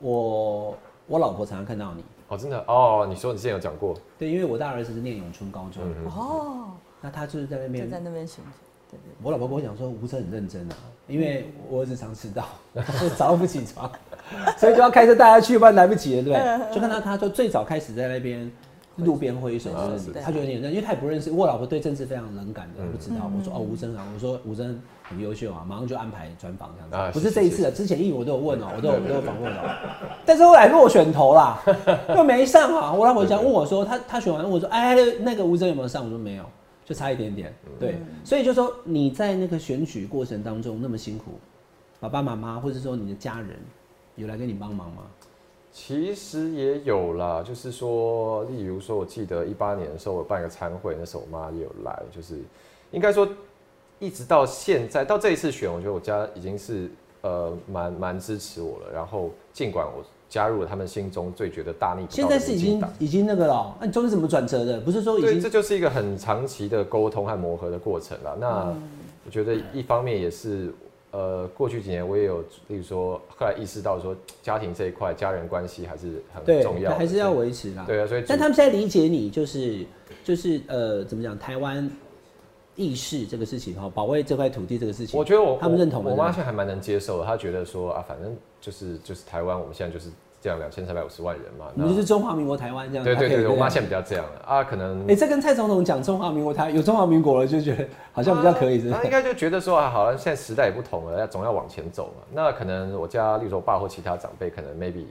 我我老婆常常看到你哦，真的哦，你说你之前有讲过？对，因为我大儿子是念永春高中哦，那他就是在那边在那边选。我老婆跟我讲说，吴哲很认真啊，因为我儿子常迟到，早上不起床，(laughs) 所以就要开车带他去，不然来不及了，对不对？就看到他说最早开始在那边路边挥手，就是他觉得有点认，因为他也不认识我老婆，对政治非常冷感的，不知道。我说哦，吴征啊，我说吴征很优秀啊，马上就安排专访这样子。不是这一次的，之前一我都有问哦，(laughs) 我都有都有访问哦，但是后来落选头啦，(laughs) 又没上啊。我老婆想问我说，他他选完问我说，哎，那个吴征有没有上？我说没有。就差一点点，对，所以就说你在那个选举过程当中那么辛苦，爸爸妈妈或者说你的家人有来跟你帮忙吗？其实也有啦，就是说，例如说，我记得一八年的时候，我办一个餐会，那时候我妈也有来，就是应该说，一直到现在，到这一次选，我觉得我家已经是呃蛮蛮支持我了。然后，尽管我加入了他们心中最觉得大逆不道现在是已经已经那个了，那你中间怎么转折的？不是说已对，经这就是一个很长期的沟通和磨合的过程了。那我觉得一方面也是。呃，过去几年我也有，例如说，后来意识到说，家庭这一块，家人关系还是很重要，还是要维持啦。对啊，所以但他们现在理解你，就是就是呃，怎么讲，台湾意识这个事情哈，保卫这块土地这个事情，我觉得我他们认同。我妈现在还蛮能接受的，她觉得说啊，反正就是就是台湾，我们现在就是。这样两千三百五十万人嘛，你就是中华民国台湾这样。对对对，我妈现在比较这样了啊，可能。哎，这跟蔡总统讲中华民国台有中华民国了，就觉得好像比较可以。他应该就觉得说啊，好了，现在时代也不同了，要总要往前走嘛。那可能我家，例如说我爸或其他长辈，可能 maybe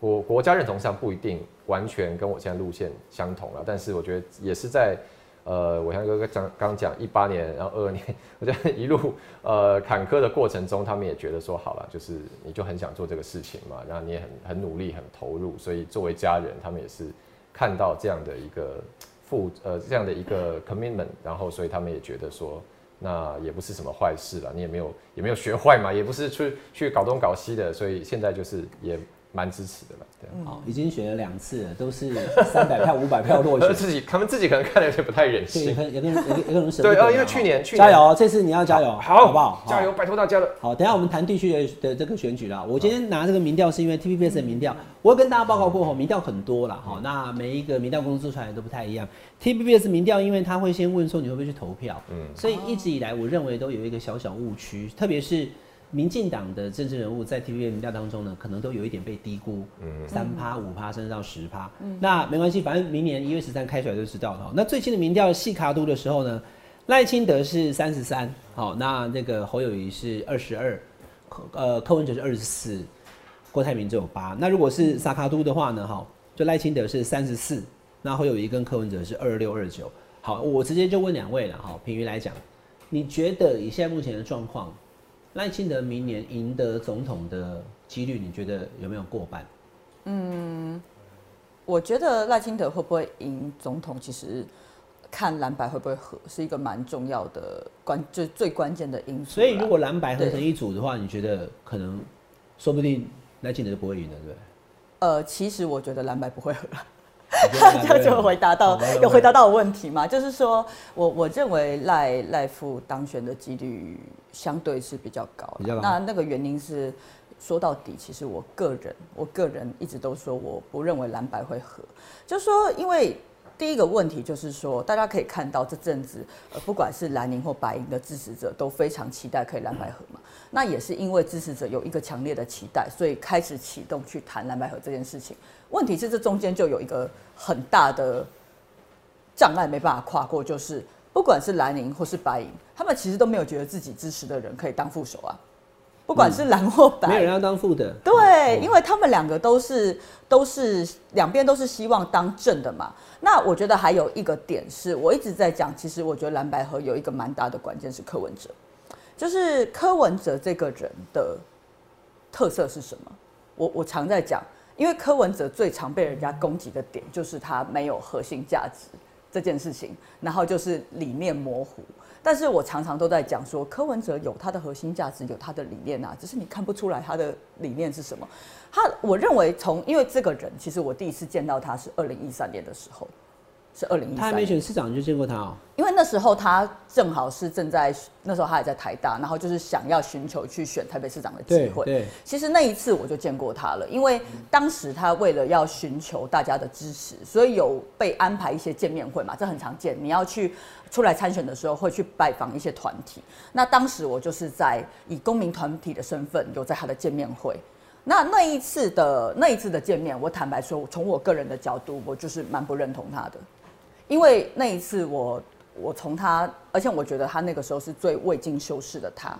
国国家认同上不一定完全跟我现在路线相同了，但是我觉得也是在。呃，我像哥哥讲刚讲一八年，然后二二年，我觉得一路呃坎坷的过程中，他们也觉得说好了，就是你就很想做这个事情嘛，然后你也很很努力很投入，所以作为家人，他们也是看到这样的一个负呃这样的一个 commitment，然后所以他们也觉得说，那也不是什么坏事了，你也没有也没有学坏嘛，也不是去去搞东搞西的，所以现在就是也。蛮支持的了，对，好，已经选了两次了，都是三百票、五百票落选。(laughs) 自己他们自己可能看了有点不太忍心，也可能有可能也可能舍对啊，因为去年去加油，这次你要加油，好，好不好？加油，拜托大家了。好，等下我们谈地区的的这个选举了。我今天拿这个民调是因为 TPBS 的民调，我跟大家报告过后，民调很多了哈。那每一个民调公司做出来都不太一样。TPBS 民调，因为他会先问说你会不会去投票，嗯，所以一直以来我认为都有一个小小误区，特别是。民进党的政治人物在 T V B 民调当中呢，可能都有一点被低估，三趴、五趴，甚至到十趴。那没关系，反正明年一月十三开出来就知道了。那最新的民调细卡都的时候呢，赖清德是三十三，好，那那个侯友谊是二十二，呃，柯文哲是二十四，郭台铭只有八。那如果是萨卡都的话呢，哈，就赖清德是三十四，那侯友谊跟柯文哲是二六二九。好，我直接就问两位了，哈，平鱼来讲，你觉得以现在目前的状况？赖清德明年赢得总统的几率，你觉得有没有过半？嗯，我觉得赖清德会不会赢总统，其实看蓝白会不会合，是一个蛮重要的关，就最关键的因素。所以如果蓝白合成一组的话，你觉得可能说不定赖清德就不会赢了，对不对？呃，其实我觉得蓝白不会合。(laughs) 就就回答到有回答到问题嘛？就是说我我认为赖赖富当选的几率相对是比较高。那那个原因是说到底，其实我个人我个人一直都说我不认为蓝白会合，就是说因为。第一个问题就是说，大家可以看到这阵子，不管是蓝营或白营的支持者都非常期待可以蓝白合嘛。那也是因为支持者有一个强烈的期待，所以开始启动去谈蓝白合这件事情。问题是这中间就有一个很大的障碍没办法跨过，就是不管是蓝营或是白营，他们其实都没有觉得自己支持的人可以当副手啊。不管是蓝或白，没有人要当副的。对，因为他们两个都是都是两边都是希望当正的嘛。那我觉得还有一个点是我一直在讲，其实我觉得蓝白河有一个蛮大的关键是柯文哲，就是柯文哲这个人的特色是什么？我我常在讲，因为柯文哲最常被人家攻击的点就是他没有核心价值这件事情，然后就是理念模糊。但是我常常都在讲说，柯文哲有他的核心价值，有他的理念啊，只是你看不出来他的理念是什么。他我认为从因为这个人，其实我第一次见到他是二零一三年的时候。是二零一三，他还没选市长就见过他哦。因为那时候他正好是正在那时候他还在台大，然后就是想要寻求去选台北市长的机会。对，其实那一次我就见过他了，因为当时他为了要寻求大家的支持，所以有被安排一些见面会嘛，这很常见。你要去出来参选的时候，会去拜访一些团体。那当时我就是在以公民团体的身份有在他的见面会。那那一次的那一次的见面，我坦白说，从我个人的角度，我就是蛮不认同他的。因为那一次我我从他，而且我觉得他那个时候是最未经修饰的他，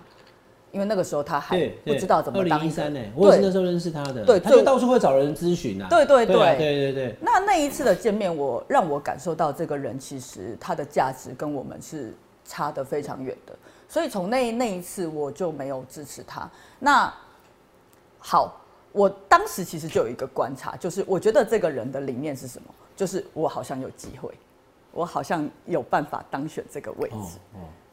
因为那个时候他还不知道怎么当。二零一三呢，我也是那时候认识他的。对，他就到处会找人咨询啊。对对对对对对。那那一次的见面，我让我感受到这个人其实他的价值跟我们是差得非常远的，所以从那那一次我就没有支持他。那好。我当时其实就有一个观察，就是我觉得这个人的理念是什么？就是我好像有机会，我好像有办法当选这个位置。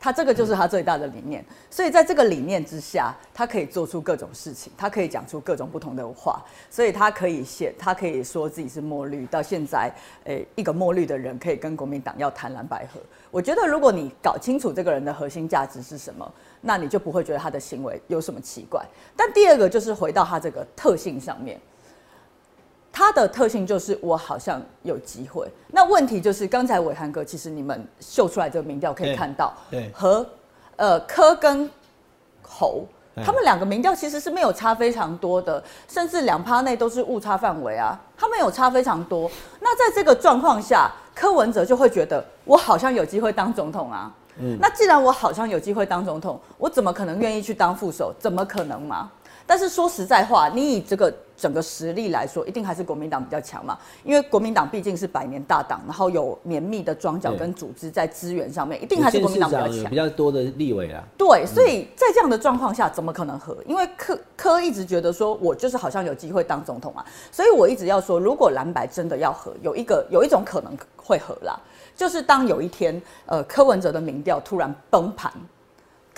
他这个就是他最大的理念，所以在这个理念之下，他可以做出各种事情，他可以讲出各种不同的话，所以他可以写，他可以说自己是墨绿。到现在，诶，一个墨绿的人可以跟国民党要谈蓝百合。我觉得，如果你搞清楚这个人的核心价值是什么，那你就不会觉得他的行为有什么奇怪。但第二个就是回到他这个特性上面。它的特性就是我好像有机会。那问题就是刚才伟涵哥，其实你们秀出来这个民调可以看到，对和呃柯跟侯，他们两个民调其实是没有差非常多的，甚至两趴内都是误差范围啊，他们有差非常多。那在这个状况下，柯文哲就会觉得我好像有机会当总统啊。嗯，那既然我好像有机会当总统，我怎么可能愿意去当副手？怎么可能嘛？但是说实在话，你以这个整个实力来说，一定还是国民党比较强嘛。因为国民党毕竟是百年大党，然后有绵密的庄脚跟组织在资源上面，一定还是国民党比较强。比较多的立委啊。对，所以在这样的状况下，怎么可能和？因为柯柯一直觉得说，我就是好像有机会当总统啊，所以我一直要说，如果蓝白真的要和，有一个有一种可能会和啦，就是当有一天，呃，柯文哲的民调突然崩盘。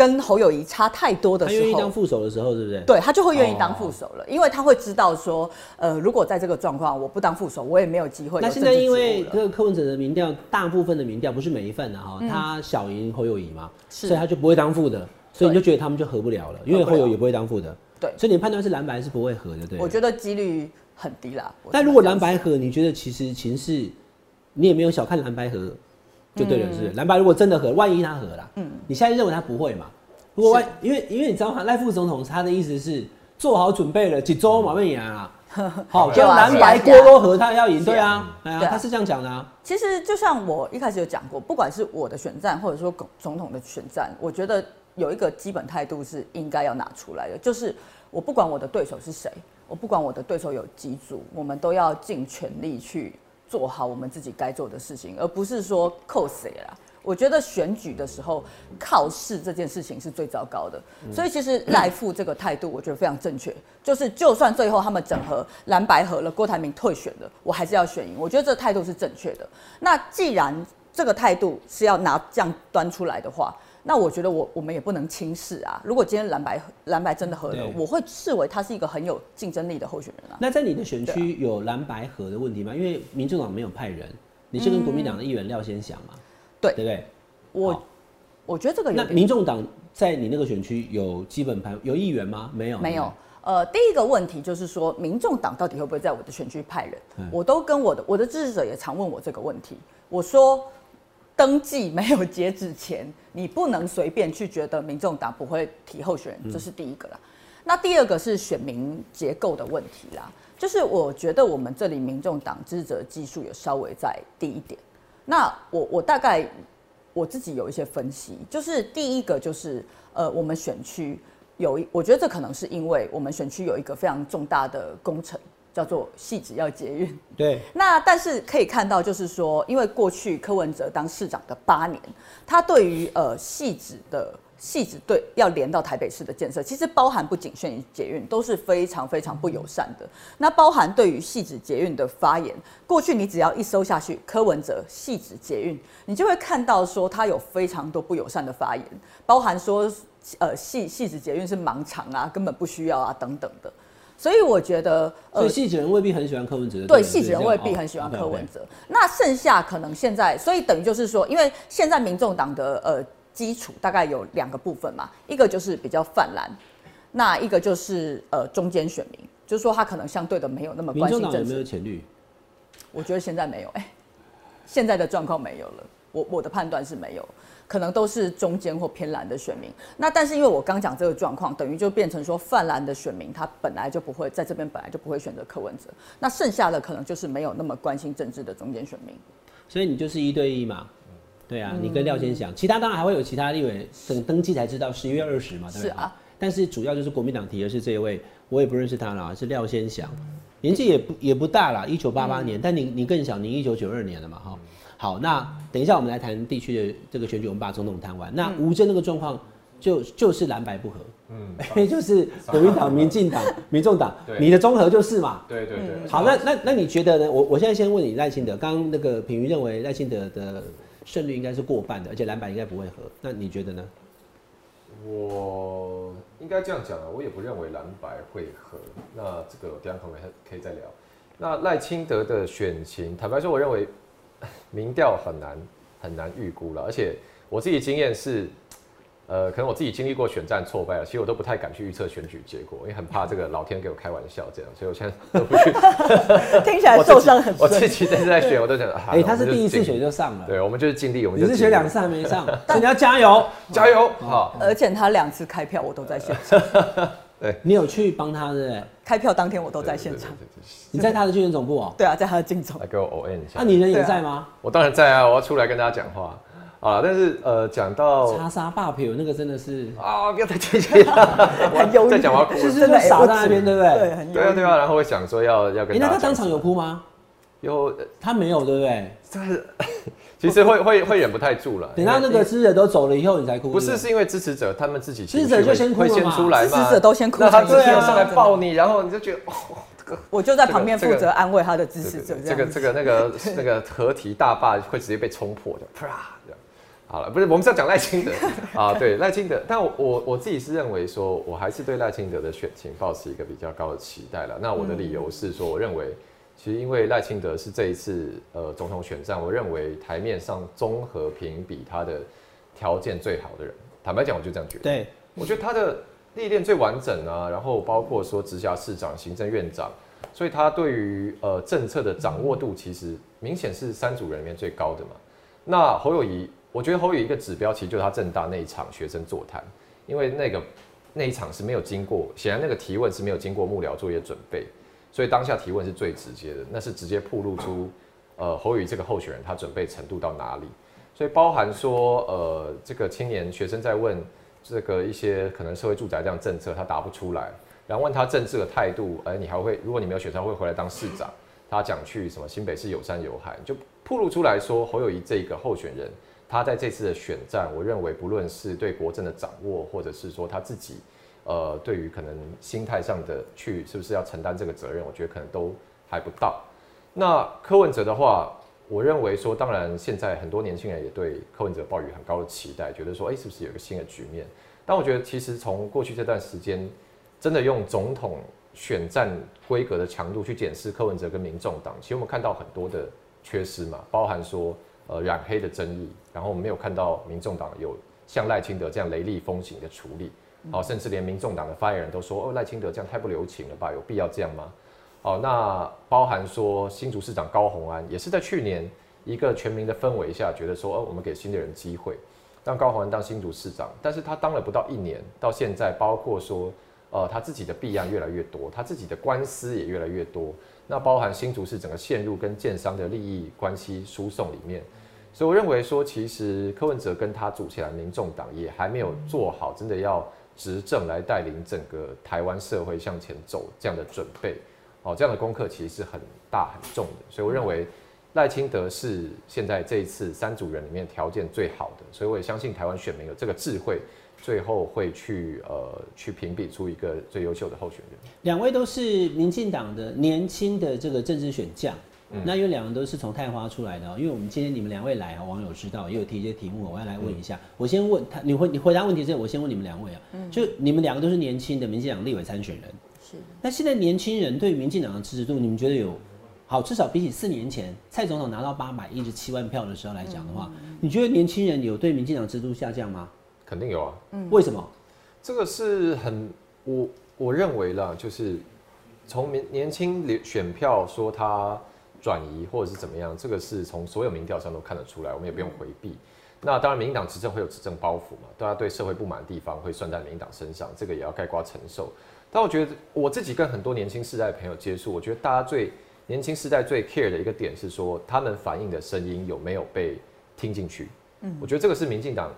跟侯友谊差太多的时候，他愿意当副手的时候，对不对？对他就会愿意当副手了，因为他会知道说，呃，如果在这个状况，我不当副手，我也没有机会。那现在因为这个柯文哲的民调，大部分的民调不是每一份的哈，他小赢侯友谊嘛，所以他就不会当副的，所以你就觉得他们就合不了了，因为侯友也不会当副的。对，所以你判断是蓝白是不会合的，对？我觉得几率很低啦。但如果蓝白合，你觉得其实情势，你也没有小看蓝白合，就对了，是不是？蓝白如果真的合，万一他合了，嗯，你现在认为他不会嘛？如果因为因为你知道吗？赖副总统他的意思是做好准备了，几周马上赢啊！(laughs) 好，就蓝白锅都和他要赢，对啊，对啊，他是这样讲的啊。其实就像我一开始有讲过，不管是我的选战，或者说总统的选战，我觉得有一个基本态度是应该要拿出来的，就是我不管我的对手是谁，我不管我的对手有几组，我们都要尽全力去做好我们自己该做的事情，而不是说扣谁啦。我觉得选举的时候靠势这件事情是最糟糕的，所以其实赖富这个态度我觉得非常正确，就是就算最后他们整合蓝白合了，郭台铭退选了，我还是要选赢。我觉得这个态度是正确的。那既然这个态度是要拿这样端出来的话，那我觉得我我们也不能轻视啊。如果今天蓝白蓝白真的合了，我会视为他是一个很有竞争力的候选人啊。那在你的选区有蓝白合的问题吗？因为民主党没有派人，你是跟国民党的议员廖先祥嘛？对对不对？我我觉得这个那民众党在你那个选区有基本盘有议员吗？没有，没有。呃，第一个问题就是说，民众党到底会不会在我的选区派人？我都跟我的我的支持者也常问我这个问题。我说，登记没有截止前，(laughs) 你不能随便去觉得民众党不会提候选人，这是第一个啦。那第二个是选民结构的问题啦，就是我觉得我们这里民众党支持者基数也稍微再低一点。那我我大概我自己有一些分析，就是第一个就是呃，我们选区有一，我觉得这可能是因为我们选区有一个非常重大的工程，叫做细致要捷运。对。那但是可以看到，就是说，因为过去柯文哲当市长的八年，他对于呃细致的。细致对要连到台北市的建设，其实包含不仅限于捷运，都是非常非常不友善的。那包含对于细致捷运的发言，过去你只要一搜下去，柯文哲细致捷运，你就会看到说他有非常多不友善的发言，包含说呃细细子捷运是盲肠啊，根本不需要啊等等的。所以我觉得，所以细致人未必很喜欢柯文哲。对，细致人未必很喜欢柯文哲。那剩下可能现在，所以等于就是说，因为现在民众党的呃。基础大概有两个部分嘛，一个就是比较泛蓝，那一个就是呃中间选民，就是说他可能相对的没有那么关心政治。有没有浅绿？我觉得现在没有，哎，现在的状况没有了。我我的判断是没有，可能都是中间或偏蓝的选民。那但是因为我刚讲这个状况，等于就变成说泛蓝的选民他本来就不会在这边，本来就不会选择柯文哲。那剩下的可能就是没有那么关心政治的中间选民。所以你就是一对一嘛。对啊，你跟廖先祥，其他当然还会有其他立委等登记才知道，十一月二十嘛，对吧？是啊。但是主要就是国民党提的是这一位，我也不认识他了，是廖先祥，年纪也不也不大了，一九八八年，但你你更小，你一九九二年了嘛，哈。好，那等一下我们来谈地区的这个选举，我们把总统谈完。那吴征那个状况，就就是蓝白不合，嗯，因 (laughs) 为就是国民党、民进党、(laughs) 民众党对，你的综合就是嘛。对对对。好，那那那你觉得呢？我我现在先问你赖清德，刚刚那个品瑜认为赖清德的胜率应该是过半的，而且蓝白应该不会合，那你觉得呢？我应该这样讲啊，我也不认为蓝白会合。那这个等一下可能可以再聊。那赖清德的选情，坦白说，我认为民调很难很难预估了，而且我自己经验是。呃，可能我自己经历过选战挫败了，其实我都不太敢去预测选举结果，因为很怕这个老天给我开玩笑这样，所以我现在都不去。(laughs) 听起来受伤很 (laughs) 深。我自己在在选，我都想，哎，他是第一次选就上了，对，我们就是尽力，我们你是选两次还没上，(laughs) 所以你要加油，加油，好。而且他两次开票我都在现场，对你有去帮他的，开票当天我都在现场，你在他的竞选总部哦？对啊，在他的竞总。来给我 O N 一下，那你人也在吗？我当然在啊，我要出来跟大家讲话。啊，但是呃，讲到叉沙霸票，那个真的是啊，不要太贴切了，很忧郁，再讲我哭，是真的傻在那边，对不对？对，很对啊，对啊，然后会想说要要跟，那他当场有哭吗？有，他没有，对不对？但是其实会会会忍不太住了。等到那个支持者都走了以后，你才哭。不是，是因为支持者他们自己支持者就先哭会先出来嘛，支持者都先哭，那他直接上来抱你，(laughs) 然后你就觉得哦，这个我就在旁边负责安慰他的支持者。这个这个那个那个合体大坝会直接被冲破的，啪。好了，不是我们是要讲赖清德 (laughs) 啊，对赖清德，但我我我自己是认为说，我还是对赖清德的选情抱持一个比较高的期待了。那我的理由是说，我认为其实因为赖清德是这一次呃总统选战，我认为台面上综合评比他的条件最好的人。坦白讲，我就这样觉得。对，我觉得他的历练最完整啊，然后包括说直辖市长、行政院长，所以他对于呃政策的掌握度，其实明显是三组人里面最高的嘛。那侯友谊。我觉得侯友谊一个指标，其实就是他正大那一场学生座谈，因为那个那一场是没有经过，显然那个提问是没有经过幕僚作业准备，所以当下提问是最直接的，那是直接曝露出呃侯宇这个候选人他准备程度到哪里，所以包含说呃这个青年学生在问这个一些可能社会住宅这样政策他答不出来，然后问他政治的态度，哎你还会如果你没有选上会回来当市长，他讲去什么新北市有山有海，就曝露出来说侯友谊这个候选人。他在这次的选战，我认为不论是对国政的掌握，或者是说他自己，呃，对于可能心态上的去是不是要承担这个责任，我觉得可能都还不到。那柯文哲的话，我认为说，当然现在很多年轻人也对柯文哲抱有很高的期待，觉得说，哎，是不是有一个新的局面？但我觉得其实从过去这段时间，真的用总统选战规格的强度去检视柯文哲跟民众党，其实我们看到很多的缺失嘛，包含说。呃，染黑的争议，然后我们没有看到民众党有像赖清德这样雷厉风行的处理，好，甚至连民众党的发言人都说，哦，赖清德这样太不留情了吧？有必要这样吗？好，那包含说新竹市长高虹安也是在去年一个全民的氛围下，觉得说，哦，我们给新的人机会，让高虹安当新竹市长，但是他当了不到一年，到现在，包括说，呃，他自己的弊案越来越多，他自己的官司也越来越多，那包含新竹市整个陷入跟建商的利益关系输送里面。所以我认为说，其实柯文哲跟他组起来民众党也还没有做好真的要执政来带领整个台湾社会向前走这样的准备，哦，这样的功课其实是很大很重的。所以我认为赖清德是现在这一次三组人里面条件最好的，所以我也相信台湾选民有这个智慧，最后会去呃去评比出一个最优秀的候选人。两位都是民进党的年轻的这个政治选将。那有两个都是从太花出来的，因为我们今天你们两位来啊，网友知道也有提一些题目，我要来问一下。我先问他，你回你回答问题之前，我先问你们两位啊，就你们两个都是年轻的民进党立委参选人，是。那现在年轻人对民进党的支持度，你们觉得有好？至少比起四年前蔡总统拿到八百一十七万票的时候来讲的话，你觉得年轻人有对民进党支持度下降吗？肯定有啊。嗯。为什么？这个是很我我认为啦，就是从年年轻选票说他。转移或者是怎么样，这个是从所有民调上都看得出来，我们也不用回避。那当然，民进党执政会有执政包袱嘛，大家对社会不满的地方会算在民进党身上，这个也要盖瓜承受。但我觉得我自己跟很多年轻世代的朋友接触，我觉得大家最年轻世代最 care 的一个点是说，他们反映的声音有没有被听进去？嗯，我觉得这个是民进党，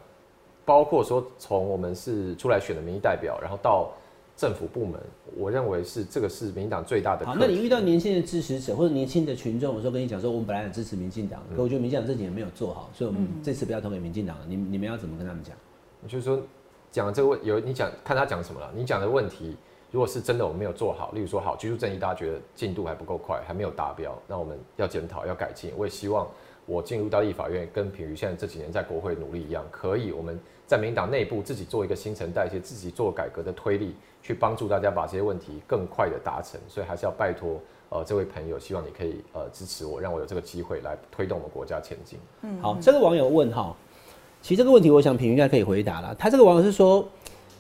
包括说从我们是出来选的民意代表，然后到。政府部门，我认为是这个是民进党最大的。好，那你遇到年轻的支持者或者年轻的群众，我说跟你讲说，我们本来很支持民进党，可我觉得民进党这几年没有做好，所以我们这次不要投给民进党了。你你们要怎么跟他们讲？就是说，讲这个问有你讲看他讲什么了，你讲的问题如果是真的我们没有做好，例如说好居住正义，大家觉得进度还不够快，还没有达标，那我们要检讨要改进。我也希望我进入到立法院，跟品瑜现在这几年在国会努力一样，可以我们在民党内部自己做一个新陈代谢，自己做改革的推力，去帮助大家把这些问题更快的达成。所以还是要拜托呃这位朋友，希望你可以呃支持我，让我有这个机会来推动我们国家前进。嗯好，这个网友问哈，其实这个问题我想品应该可以回答了。他这个网友是说，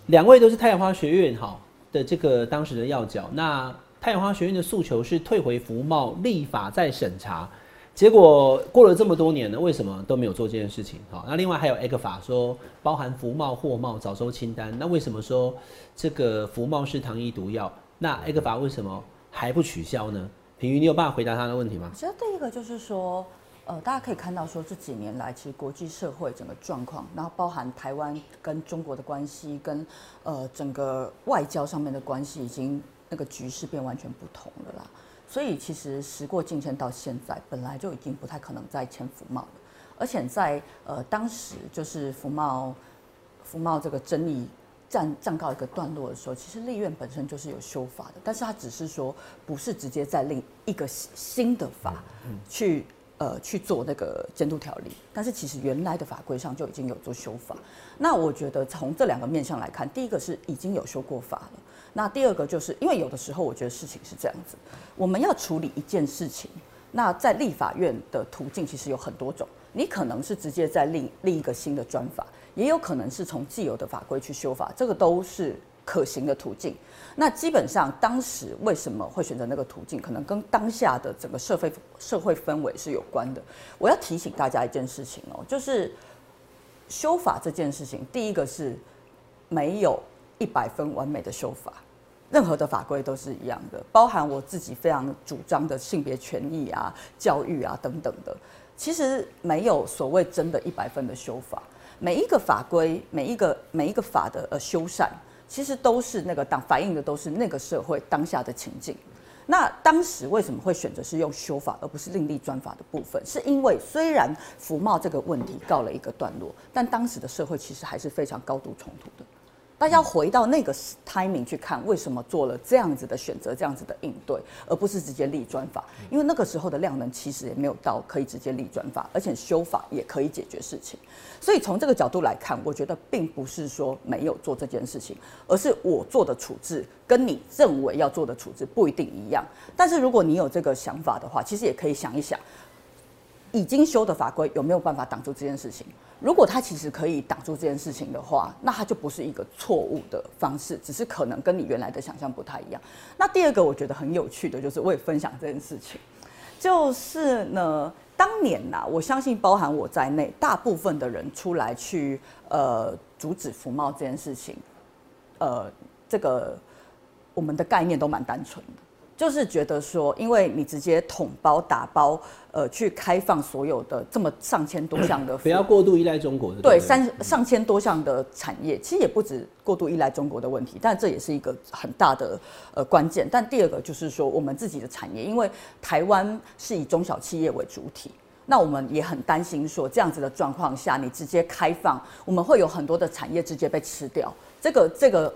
两位都是太阳花学院哈的这个当时的要角，那太阳花学院的诉求是退回服贸立法再审查，结果过了这么多年了，为什么都没有做这件事情？好，那另外还有 A 个法说包含服贸、货贸早收清单，那为什么说这个服贸是糖衣毒药？那 A 个法为什么还不取消呢？平瑜，你有办法回答他的问题吗我？觉得第一个就是说，呃，大家可以看到说这几年来，其实国际社会整个状况，然后包含台湾跟中国的关系，跟呃整个外交上面的关系，已经那个局势变完全不同了啦。所以其实时过境迁到现在，本来就已经不太可能再签服贸了，而且在呃当时就是服贸服贸这个争议暂暂告一个段落的时候，其实立院本身就是有修法的，但是他只是说不是直接在另一个新新的法去呃去做那个监督条例，但是其实原来的法规上就已经有做修法。那我觉得从这两个面向来看，第一个是已经有修过法了，那第二个就是因为有的时候我觉得事情是这样子，我们要处理一件事情，那在立法院的途径其实有很多种，你可能是直接在另另一个新的专法，也有可能是从既有的法规去修法，这个都是可行的途径。那基本上当时为什么会选择那个途径，可能跟当下的整个社会社会氛围是有关的。我要提醒大家一件事情哦，就是修法这件事情，第一个是没有一百分完美的修法。任何的法规都是一样的，包含我自己非常主张的性别权益啊、教育啊等等的，其实没有所谓真的一百分的修法。每一个法规、每一个每一个法的呃修缮，其实都是那个当反映的都是那个社会当下的情境。那当时为什么会选择是用修法而不是另立专法的部分？是因为虽然服贸这个问题告了一个段落，但当时的社会其实还是非常高度冲突的。大家回到那个 timing 去看，为什么做了这样子的选择、这样子的应对，而不是直接立专法？因为那个时候的量能其实也没有到可以直接立专法，而且修法也可以解决事情。所以从这个角度来看，我觉得并不是说没有做这件事情，而是我做的处置跟你认为要做的处置不一定一样。但是如果你有这个想法的话，其实也可以想一想，已经修的法规有没有办法挡住这件事情？如果它其实可以挡住这件事情的话，那它就不是一个错误的方式，只是可能跟你原来的想象不太一样。那第二个我觉得很有趣的就是，我也分享这件事情，就是呢，当年呐、我相信包含我在内，大部分的人出来去呃阻止服贸这件事情，呃，这个我们的概念都蛮单纯的。就是觉得说，因为你直接统包打包，呃，去开放所有的这么上千多项的，不要过度依赖中国的。对三上千多项的产业，其实也不止过度依赖中国的问题，但这也是一个很大的呃关键。但第二个就是说，我们自己的产业，因为台湾是以中小企业为主体，那我们也很担心说，这样子的状况下，你直接开放，我们会有很多的产业直接被吃掉。这个这个。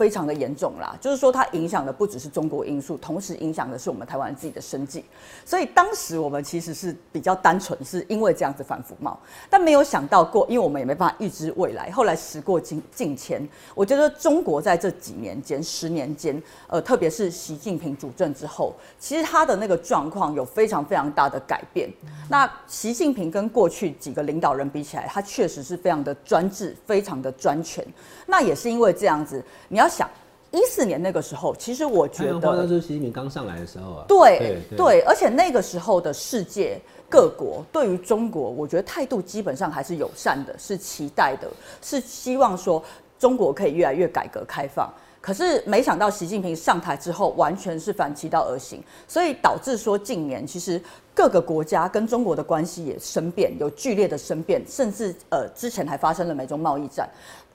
非常的严重啦，就是说它影响的不只是中国因素，同时影响的是我们台湾自己的生计。所以当时我们其实是比较单纯，是因为这样子反服贸，但没有想到过，因为我们也没办法预知未来。后来时过境境迁，我觉得中国在这几年间、十年间，呃，特别是习近平主政之后，其实他的那个状况有非常非常大的改变。那习近平跟过去几个领导人比起来，他确实是非常的专制，非常的专权。那也是因为这样子，你要想一四年那个时候，其实我觉得那得时候习近平刚上来的时候啊，对对，而且那个时候的世界各国对于中国，我觉得态度基本上还是友善的，是期待的，是希望说中国可以越来越改革开放。可是没想到习近平上台之后，完全是反其道而行，所以导致说近年其实各个国家跟中国的关系也生变，有剧烈的生变，甚至呃之前还发生了美中贸易战。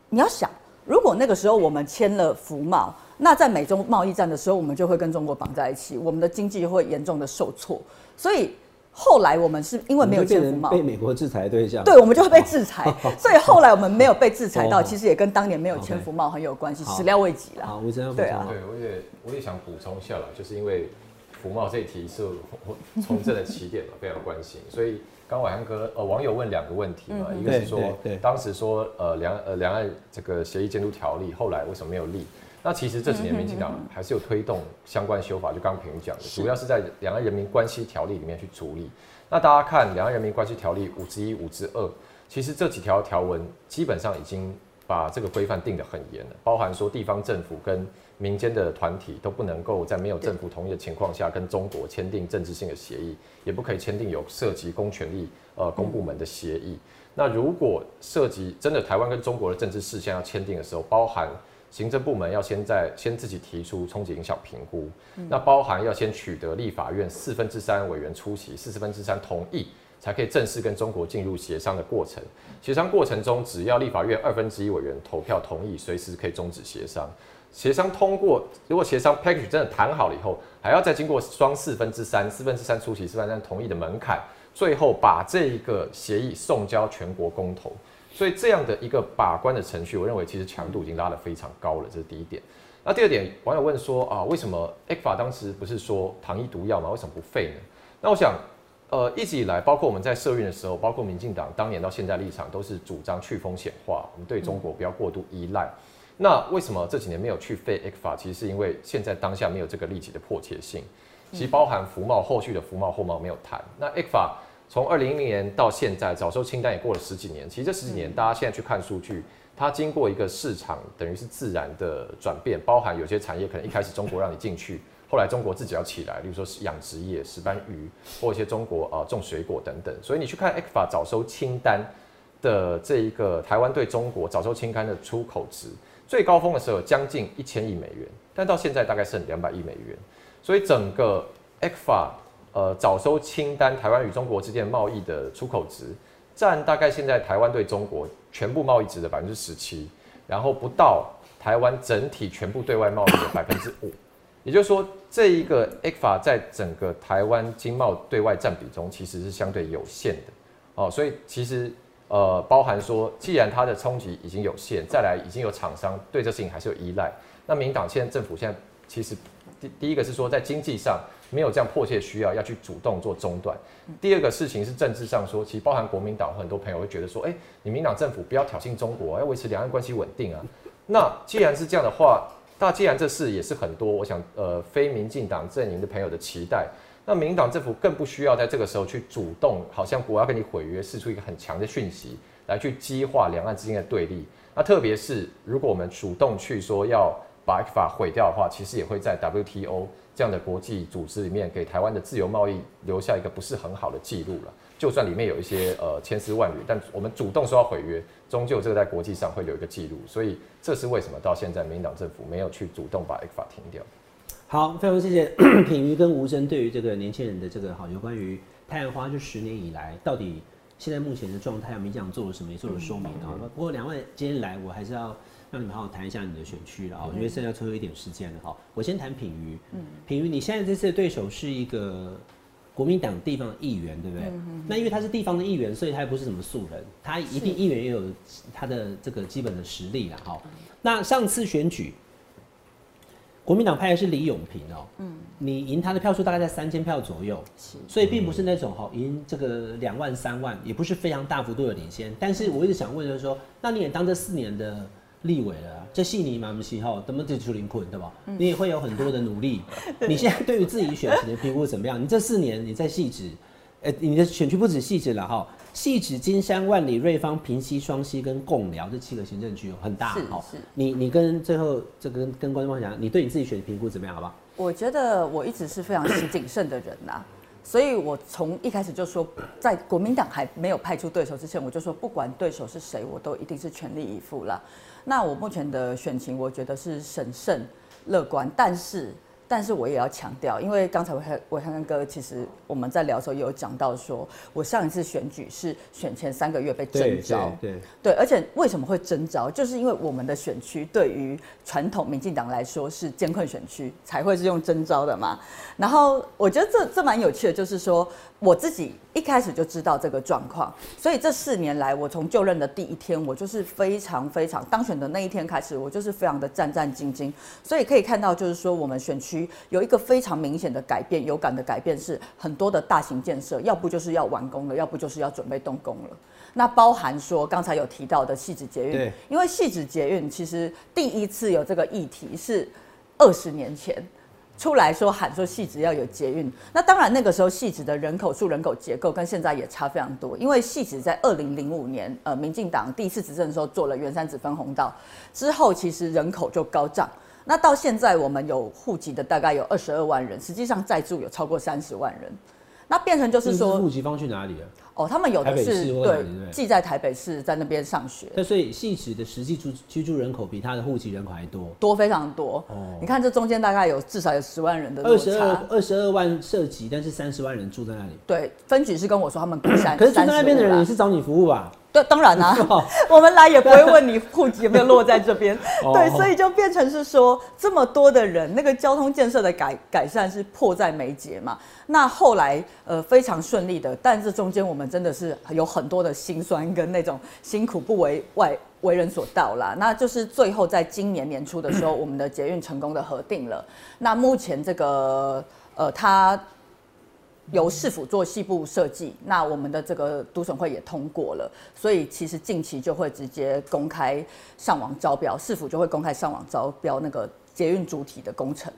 你要想，如果那个时候我们签了服贸，那在美中贸易战的时候，我们就会跟中国绑在一起，我们的经济就会严重的受挫。所以后来我们是因为没有变千福茂，被美国制裁对象。对，我们就会被制裁，(laughs) 所以后来我们没有被制裁到，哦其实也跟当年没有千福茂很有关系，始料未及啦。好，吴真要补对啊充对，我也我也想补充一下啦，就是因为福茂这一题是我从政的起点嘛，非常关心，所以刚伟汉哥呃网友问两个问题嘛，嗯一个是说当时说呃两呃两岸这个协议监督条例后来为什么没有立？那其实这几年民进党还是有推动相关修法，就刚刚平如讲的，主要是在两岸人民关系条例里面去处理。那大家看两岸人民关系条例五之一、五之二，其实这几条条文基本上已经把这个规范定得很严了，包含说地方政府跟民间的团体都不能够在没有政府同意的情况下跟中国签订政治性的协议，也不可以签订有涉及公权力呃公部门的协议。那如果涉及真的台湾跟中国的政治事项要签订的时候，包含行政部门要先在先自己提出冲击影响评估，那包含要先取得立法院四分之三委员出席，四十分之三同意，才可以正式跟中国进入协商的过程。协商过程中，只要立法院二分之一委员投票同意，随时可以终止协商。协商通过，如果协商 package 真的谈好了以后，还要再经过双四分之三、四分之三出席、四分之三同意的门槛，最后把这一个协议送交全国公投。所以这样的一个把关的程序，我认为其实强度已经拉得非常高了，这是第一点。那第二点，网友问说啊，为什么 A 法当时不是说糖衣毒药吗？为什么不废呢？那我想，呃，一直以来，包括我们在社运的时候，包括民进党当年到现在立场，都是主张去风险化，我们对中国不要过度依赖。那为什么这几年没有去废 A 法？其实是因为现在当下没有这个立即的迫切性。其实包含服贸后续的服贸后贸没有谈。那 A 法从二零一零年到现在，早收清单也过了十几年。其实这十几年，大家现在去看数据，它经过一个市场等于是自然的转变，包含有些产业可能一开始中国让你进去，(laughs) 后来中国自己要起来，例如说是养殖业、石斑鱼，或一些中国呃种水果等等。所以你去看 A 法早收清单的这一个台湾对中国早收清单的出口值，最高峰的时候将近一千亿美元，但到现在大概剩两百亿美元。所以整个 ECFA 呃早收清单，台湾与中国之间贸易的出口值占大概现在台湾对中国全部贸易值的百分之十七，然后不到台湾整体全部对外贸易的百分之五。也就是说，这一个 ECFA 在整个台湾经贸对外占比中其实是相对有限的哦，所以其实呃包含说，既然它的冲击已经有限，再来已经有厂商对这事情还是有依赖，那民党现在政府现在其实第第一个是说在经济上没有这样迫切需要要去主动做中断，第二个事情是政治上说，其实包含国民党很多朋友会觉得说，哎、你民党政府不要挑衅中国，要维持两岸关系稳定啊。那既然是这样的话，那既然这事也是很多，我想呃非民进党阵营的朋友的期待，那民党政府更不需要在这个时候去主动，好像我要跟你毁约，释出一个很强的讯息来去激化两岸之间的对立。那特别是如果我们主动去说要把法毁掉的话，其实也会在 WTO 这样的国际组织里面给台湾的自由贸易留下一个不是很好的记录了。就算里面有一些呃千丝万缕，但我们主动说要毁约，终究这个在国际上会留一个记录。所以这是为什么到现在民党政府没有去主动把 X 法停掉。好，非常谢谢 (clears throat) 品瑜跟吴真对于这个年轻人的这个好，有关于太阳花这十年以来到底现在目前的状态，民进党做了什么，也做了说明啊。不过两位今天来，我还是要让你们好好谈一下你的选区了啊，因为剩下最后一点时间了哈。我先谈品瑜，品瑜，你现在这次的对手是一个国民党地方的议员，对不对？那因为他是地方的议员，所以他也不是什么素人，他一定议员也有他的这个基本的实力了。哈。那上次选举，国民党派的是李永平哦、嗯，你赢他的票数大概在三千票左右，是所以并不是那种哈赢这个两万三万，也不是非常大幅度的领先。但是我一直想问就是说，那你也当这四年的立委了啊，这戏你蛮不戏后，怎么就出林困对吧？你也会有很多的努力。(laughs) 你现在对于自己选情的评估怎么样？你这四年你在细致，呃，你的选区不止细致了哈，戏指、金山、万里、瑞芳、平溪、双溪跟贡寮这七个行政区哦很大是。你你跟最后这个跟跟观众讲，你对你自己选的评估怎么样？好不好？我觉得我一直是非常谨慎的人呐、(coughs) 所以我从一开始就说，在国民党还没有派出对手之前，我就说不管对手是谁，我都一定是全力以赴啦。那我目前的选情，我觉得是审慎乐观，但是但是我也要强调，因为刚才伟汉伟汉哥其实我们在聊的时候也有讲到说，我上一次选举是选前三个月被征召，对对，而且为什么会征召，就是因为我们的选区对于传统民进党来说是艰困选区，才会是用征召的嘛。然后我觉得这这蛮有趣的，就是说我自己一开始就知道这个状况，所以这四年来，我从就任的第一天，我就是非常非常当选的那一天开始，我就是非常的战战兢兢。所以可以看到，就是说我们选区。有一个非常明显的改变，有感的改变是很多的大型建设，要不就是要完工了，要不就是要准备动工了。那包含说刚才有提到的细致捷运，因为细致捷运其实第一次有这个议题是二十年前出来说喊说戏子要有捷运。那当然那个时候戏子的人口数、人口结构跟现在也差非常多，因为戏子在二零零五年呃民进党第一次执政的时候做了原山子分红道之后，其实人口就高涨。那到现在，我们有户籍的大概有二十二万人，实际上在住有超过三十万人。那变成就是说，户籍方去哪里了？哦，他们有的是对，寄在台北市，在那边上学。那所以戏子的实际住居住人口比他的户籍人口还多，多非常多。哦，你看这中间大概有至少有十万人的二十二二十二万涉及，但是三十万人住在那里。对，分局是跟我说他们不山，可是住在那边的人也是找你服务吧？对，当然啦，(laughs) 我们来也不会问你户籍有没有落在这边。(laughs) 对，所以就变成是说，这么多的人，那个交通建设的改改善是迫在眉睫嘛。那后来呃非常顺利的，但是中间我们真的是有很多的辛酸跟那种辛苦不为外为人所道啦。那就是最后在今年年初的时候，(laughs) 我们的捷运成功的核定了。那目前这个呃它。由市府做细部设计，那我们的这个都审会也通过了，所以其实近期就会直接公开上网招标，市府就会公开上网招标那个捷运主体的工程，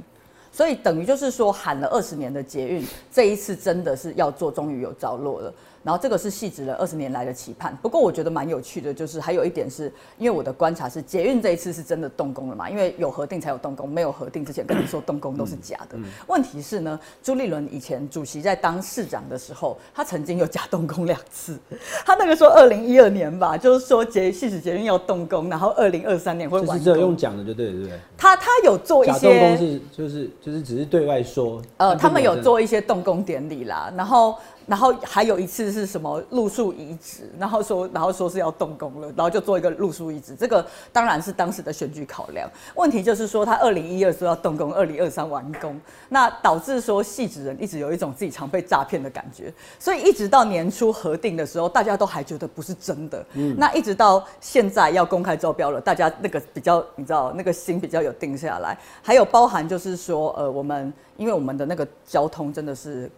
所以等于就是说喊了二十年的捷运，这一次真的是要做，终于有着落了。然后这个是细致了二十年来的期盼，不过我觉得蛮有趣的，就是还有一点是，因为我的观察是捷运这一次是真的动工了嘛，因为有核定才有动工，没有核定之前跟你说动工都是假的。问题是呢，朱立伦以前主席在当市长的时候，他曾经有假动工两次，他那个时候二零一二年吧，就是说捷细致捷运要动工，然后二零二三年会完工。只有用讲的就对，对不对？他他有做一些动工是就是就是只是对外说，呃，他们有做一些动工典礼啦，然后。然后还有一次是什么路树移植，然后说，然后说是要动工了，然后就做一个路树移植。这个当然是当时的选举考量。问题就是说，他二零一二说要动工，二零二三完工，那导致说戏子人一直有一种自己常被诈骗的感觉。所以一直到年初核定的时候，大家都还觉得不是真的。嗯。那一直到现在要公开招标了，大家那个比较，你知道，那个心比较有定下来。还有包含就是说，呃，我们因为我们的那个交通真的是。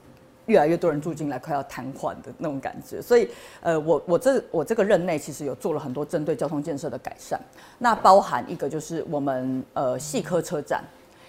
越来越多人住进来，快要瘫痪的那种感觉。所以，呃，我我这我这个任内其实有做了很多针对交通建设的改善。那包含一个就是我们呃细科车站，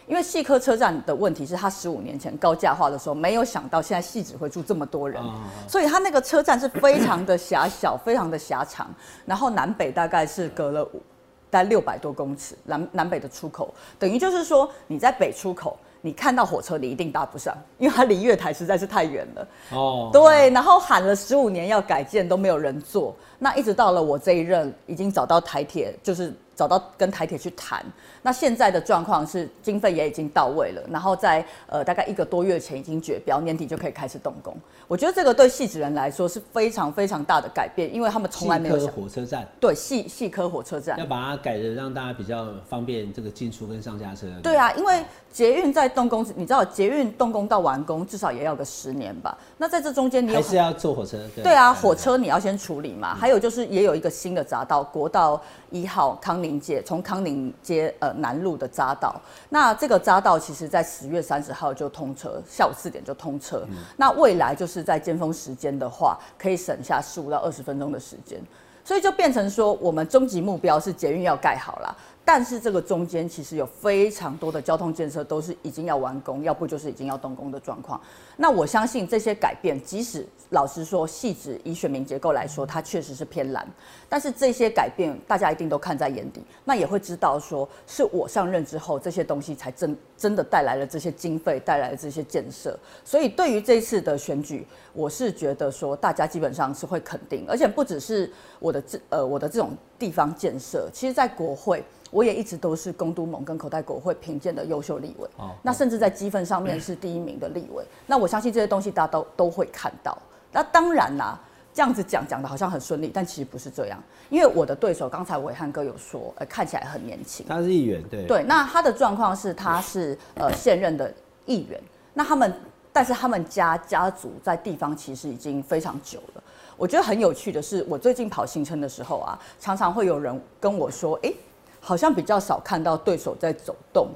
因为细科车站的问题是它十五年前高架化的时候没有想到现在细只会住这么多人，所以它那个车站是非常的狭小，非常的狭长，然后南北大概是隔了五大概六百多公尺，南南北的出口等于就是说你在北出口。你看到火车，你一定搭不上，因为它离月台实在是太远了。哦，对，然后喊了十五年要改建，都没有人做。那一直到了我这一任，已经找到台铁，就是。找到跟台铁去谈，那现在的状况是经费也已经到位了，然后在呃大概一个多月前已经决标，年底就可以开始动工。我觉得这个对戏子人来说是非常非常大的改变，因为他们从来没有想火车站，对细细科火车站要把它改的让大家比较方便这个进出跟上下车。对啊，因为捷运在动工，你知道捷运动工到完工至少也要个十年吧？那在这中间你还是要坐火车？对啊，火车你要先处理嘛。还有就是也有一个新的匝道，国道一号康宁。街从康宁街呃南路的匝道，那这个匝道其实在十月三十号就通车，下午四点就通车。那未来就是在尖峰时间的话，可以省下十五到二十分钟的时间，所以就变成说，我们终极目标是捷运要盖好了。但是这个中间其实有非常多的交通建设都是已经要完工，要不就是已经要动工的状况。那我相信这些改变，即使老实说，细致以选民结构来说，它确实是偏蓝。但是这些改变，大家一定都看在眼底，那也会知道说，是我上任之后，这些东西才真真的带来了这些经费，带来了这些建设。所以对于这次的选举，我是觉得说，大家基本上是会肯定，而且不只是我的这呃我的这种地方建设，其实在国会。我也一直都是公都盟跟口袋国会评鉴的优秀立委。哦那甚至在积分上面是第一名的立委。那我相信这些东西大家都都会看到。那当然啦，这样子讲讲的好像很顺利，但其实不是这样。因为我的对手刚才伟汉哥有说，呃，看起来很年轻。他是议员，对，对，那他的状况是他是呃现任的议员，那他们但是他们家家族在地方其实已经非常久了。我觉得很有趣的是，我最近跑行程的时候啊，常常会有人跟我说，哎、好像比较少看到对手在走动，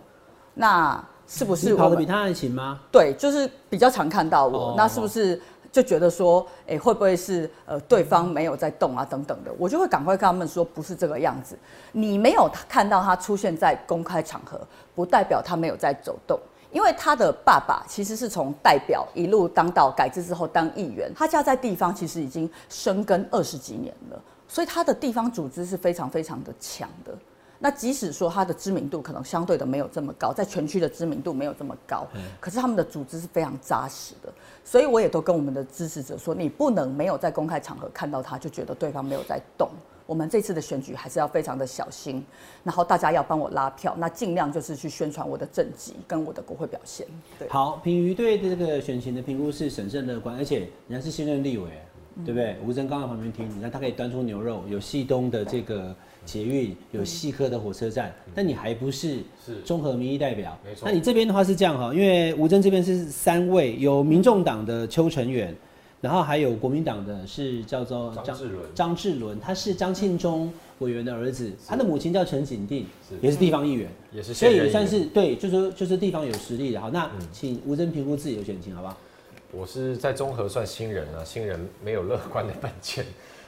那是不是我跑得比他还勤吗？对，就是比较常看到我，哦那是不是就觉得说，哎、会不会是呃对方没有在动啊等等的？我就会赶快跟他们说，不是这个样子。你没有看到他出现在公开场合，不代表他没有在走动。因为他的爸爸其实是从代表一路当到改制之后当议员，他家在地方其实已经深耕二十几年了，所以他的地方组织是非常非常的强的。那即使说他的知名度可能相对的没有这么高，在全区的知名度没有这么高，可是他们的组织是非常扎实的。所以我也都跟我们的支持者说，你不能没有在公开场合看到他就觉得对方没有在动。我们这次的选举还是要非常的小心，然后大家要帮我拉票，那尽量就是去宣传我的政绩跟我的国会表现。对，好，品瑜对这个选情的评估是审慎乐观，而且人家是新任立委，对不对？吴征刚在旁边听，你看他可以端出牛肉，有系东的这个捷运，有细科的火车站，但你还不是是。综合民意代表。没错。那你这边的话是这样哈，因为吴征这边是三位，有民众党的邱成远，然后还有国民党的是叫做张志伦。张志伦，他是张庆忠委员的儿子，他的母亲叫陈景定，也是地方议员。也是所以算是对，就是说就是地方有实力的。好，那请吴征评估自己的选情，好不好？我是在综合算新人啊，新人没有乐观的本钱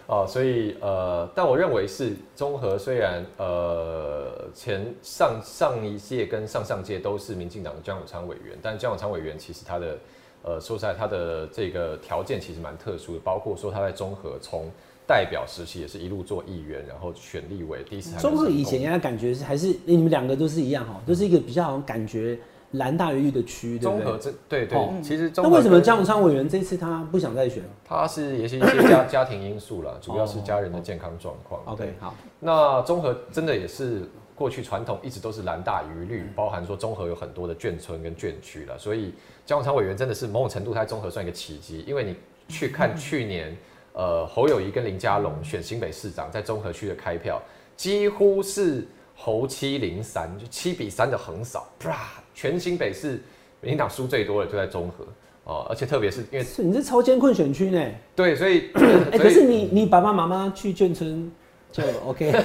哦，所以呃，但我认为是综合虽然呃前上上一届跟上上届都是民进党的江永昌委员，但江永昌委员其实他的呃说实在他的这个条件其实蛮特殊的，包括说他在综合从代表时期也是一路做议员，然后选立委，第一次综合以前人家感觉是还是你们两个都是一样哈，都是一个比较好像感觉蓝大于绿的区，对不对？综合这对对哦，其实那为什么江永昌委员这次他不想再选他是也是一些家家庭因素啦，(coughs) 主要是家人的健康状况。？OK，好，那综合真的也是过去传统一直都是蓝大于绿，包含说综合有很多的眷村跟眷区了，所以江永昌委员真的是某种程度他在综合算一个奇迹，因为你去看 (laughs) 去年呃侯友谊跟林佳龙选新北市长在综合区的开票，几乎是侯七零三，就七比三的横扫，啪，全新北市民进党输最多的就在中和哦，而且特别是因为是你是超艰困选区呢？对，所以 (coughs) 哎，可是你你爸爸妈妈去眷村就 (laughs) OK。他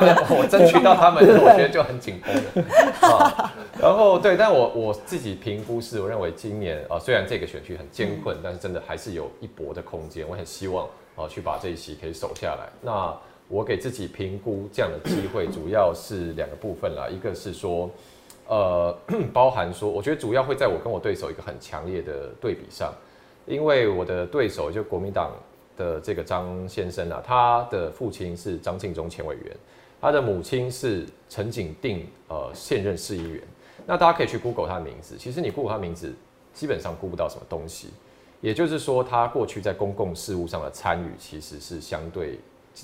们我争取到他们，我觉得就很紧绷了啊。(laughs) 然后对，但我我自己评估是，我认为今年啊、呃虽然这个选区很艰困，但是真的还是有一搏的空间。我很希望啊、呃去把这一席可以守下来。那我给自己评估这样的机会，(coughs) 主要是两个部分啦，一个是说。呃，(coughs) 包含说，我觉得主要会在我跟我对手一个很强烈的对比上，因为我的对手就国民党的这个张先生啊，他的父亲是张庆忠前委员，他的母亲是陈景定，呃，现任市议员。那大家可以去 Google 他的名字，其实你 Google 他的名字，基本上估不到什么东西。也就是说，他过去在公共事务上的参与，其实是相对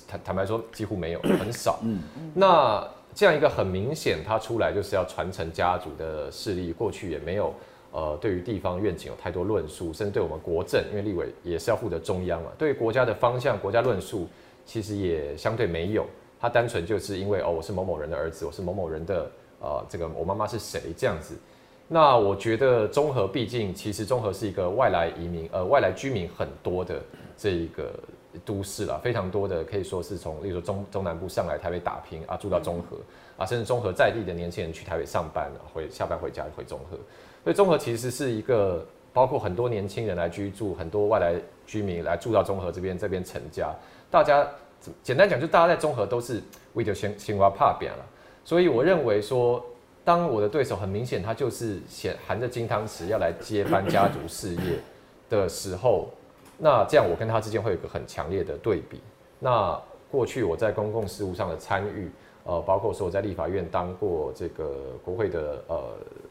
坦坦白说几乎没有，(coughs) 很少。嗯，那这样一个很明显，他出来就是要传承家族的势力，过去也没有呃对于地方愿景有太多论述，甚至对我们国政，因为立委也是要负责中央嘛，对于国家的方向、国家论述，其实也相对没有。他单纯就是因为哦，我是某某人的儿子，我是某某人的呃这个我妈妈是谁这样子。那我觉得综合毕竟其实综合是一个外来移民呃外来居民很多的这一个都市啦，非常多的可以说是从例如说中中南部上来台北打拼啊，住到中和啊，甚至中和在地的年轻人去台北上班啊，回下班回家回中和，所以中和其实是一个包括很多年轻人来居住，很多外来居民来住到中和这边这边成家，大家简单讲就大家在中和都是为了先先挖怕扁了，所以我认为说。当我的对手很明显，他就是显含着金汤匙要来接班家族事业的时候，那这样我跟他之间会有个很强烈的对比。那过去我在公共事务上的参与，呃，包括说我在立法院当过这个国会的呃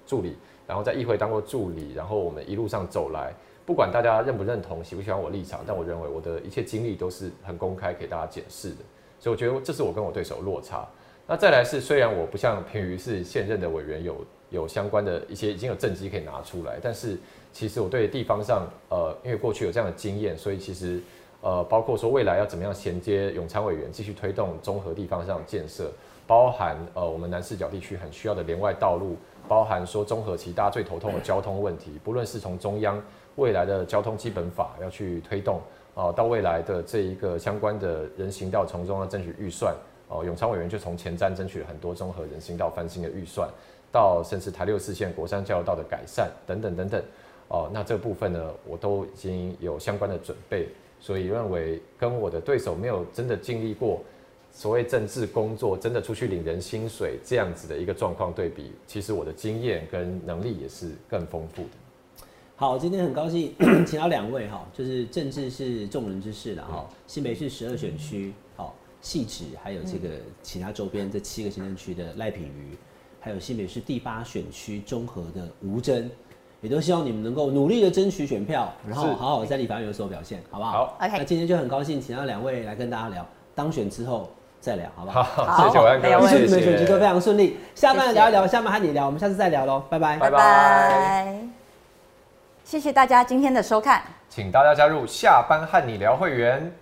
助理，然后在议会当过助理，然后我们一路上走来，不管大家认不认同、喜不喜欢我立场，但我认为我的一切经历都是很公开给大家检视的。所以我觉得这是我跟我对手落差。那再来是，虽然我不像平瑜是现任的委员，有有相关的一些已经有政绩可以拿出来，但是其实我对地方上，呃，因为过去有这样的经验，所以其实呃，包括说未来要怎么样衔接永昌委员继续推动综合地方上的建设，包含呃我们南四角地区很需要的连外道路，包含说综合其大家最头痛的交通问题，不论是从中央未来的交通基本法要去推动，呃，到未来的这一个相关的人行道从中要争取预算。哦，永昌委员就从前瞻争取了很多综合人行道翻新的预算，到甚至台六四线国山交流道的改善等等等等。哦，那这部分呢，我都已经有相关的准备，所以认为跟我的对手没有真的经历过所谓政治工作，真的出去领人薪水这样子的一个状况对比，其实我的经验跟能力也是更丰富的。好，今天很高兴请到两位哈，就是政治是众人之事了哈，新北市十二选区。好细致，还有这个其他周边这七个行政区的赖品瑜，还有新北市第八选区综合的吴征，也都希望你们能够努力的争取选票，然后好好在立法院有所表现，好不好？好，OK。那今天就很高兴请到两位来跟大家聊，当选之后再聊，好不好？好，谢谢万哥，祝你们选举都非常顺利。下班聊一聊，下半和你聊，我们下次再聊喽，拜拜，拜拜。谢谢大家今天的收看，请大家加入下班和你聊会员。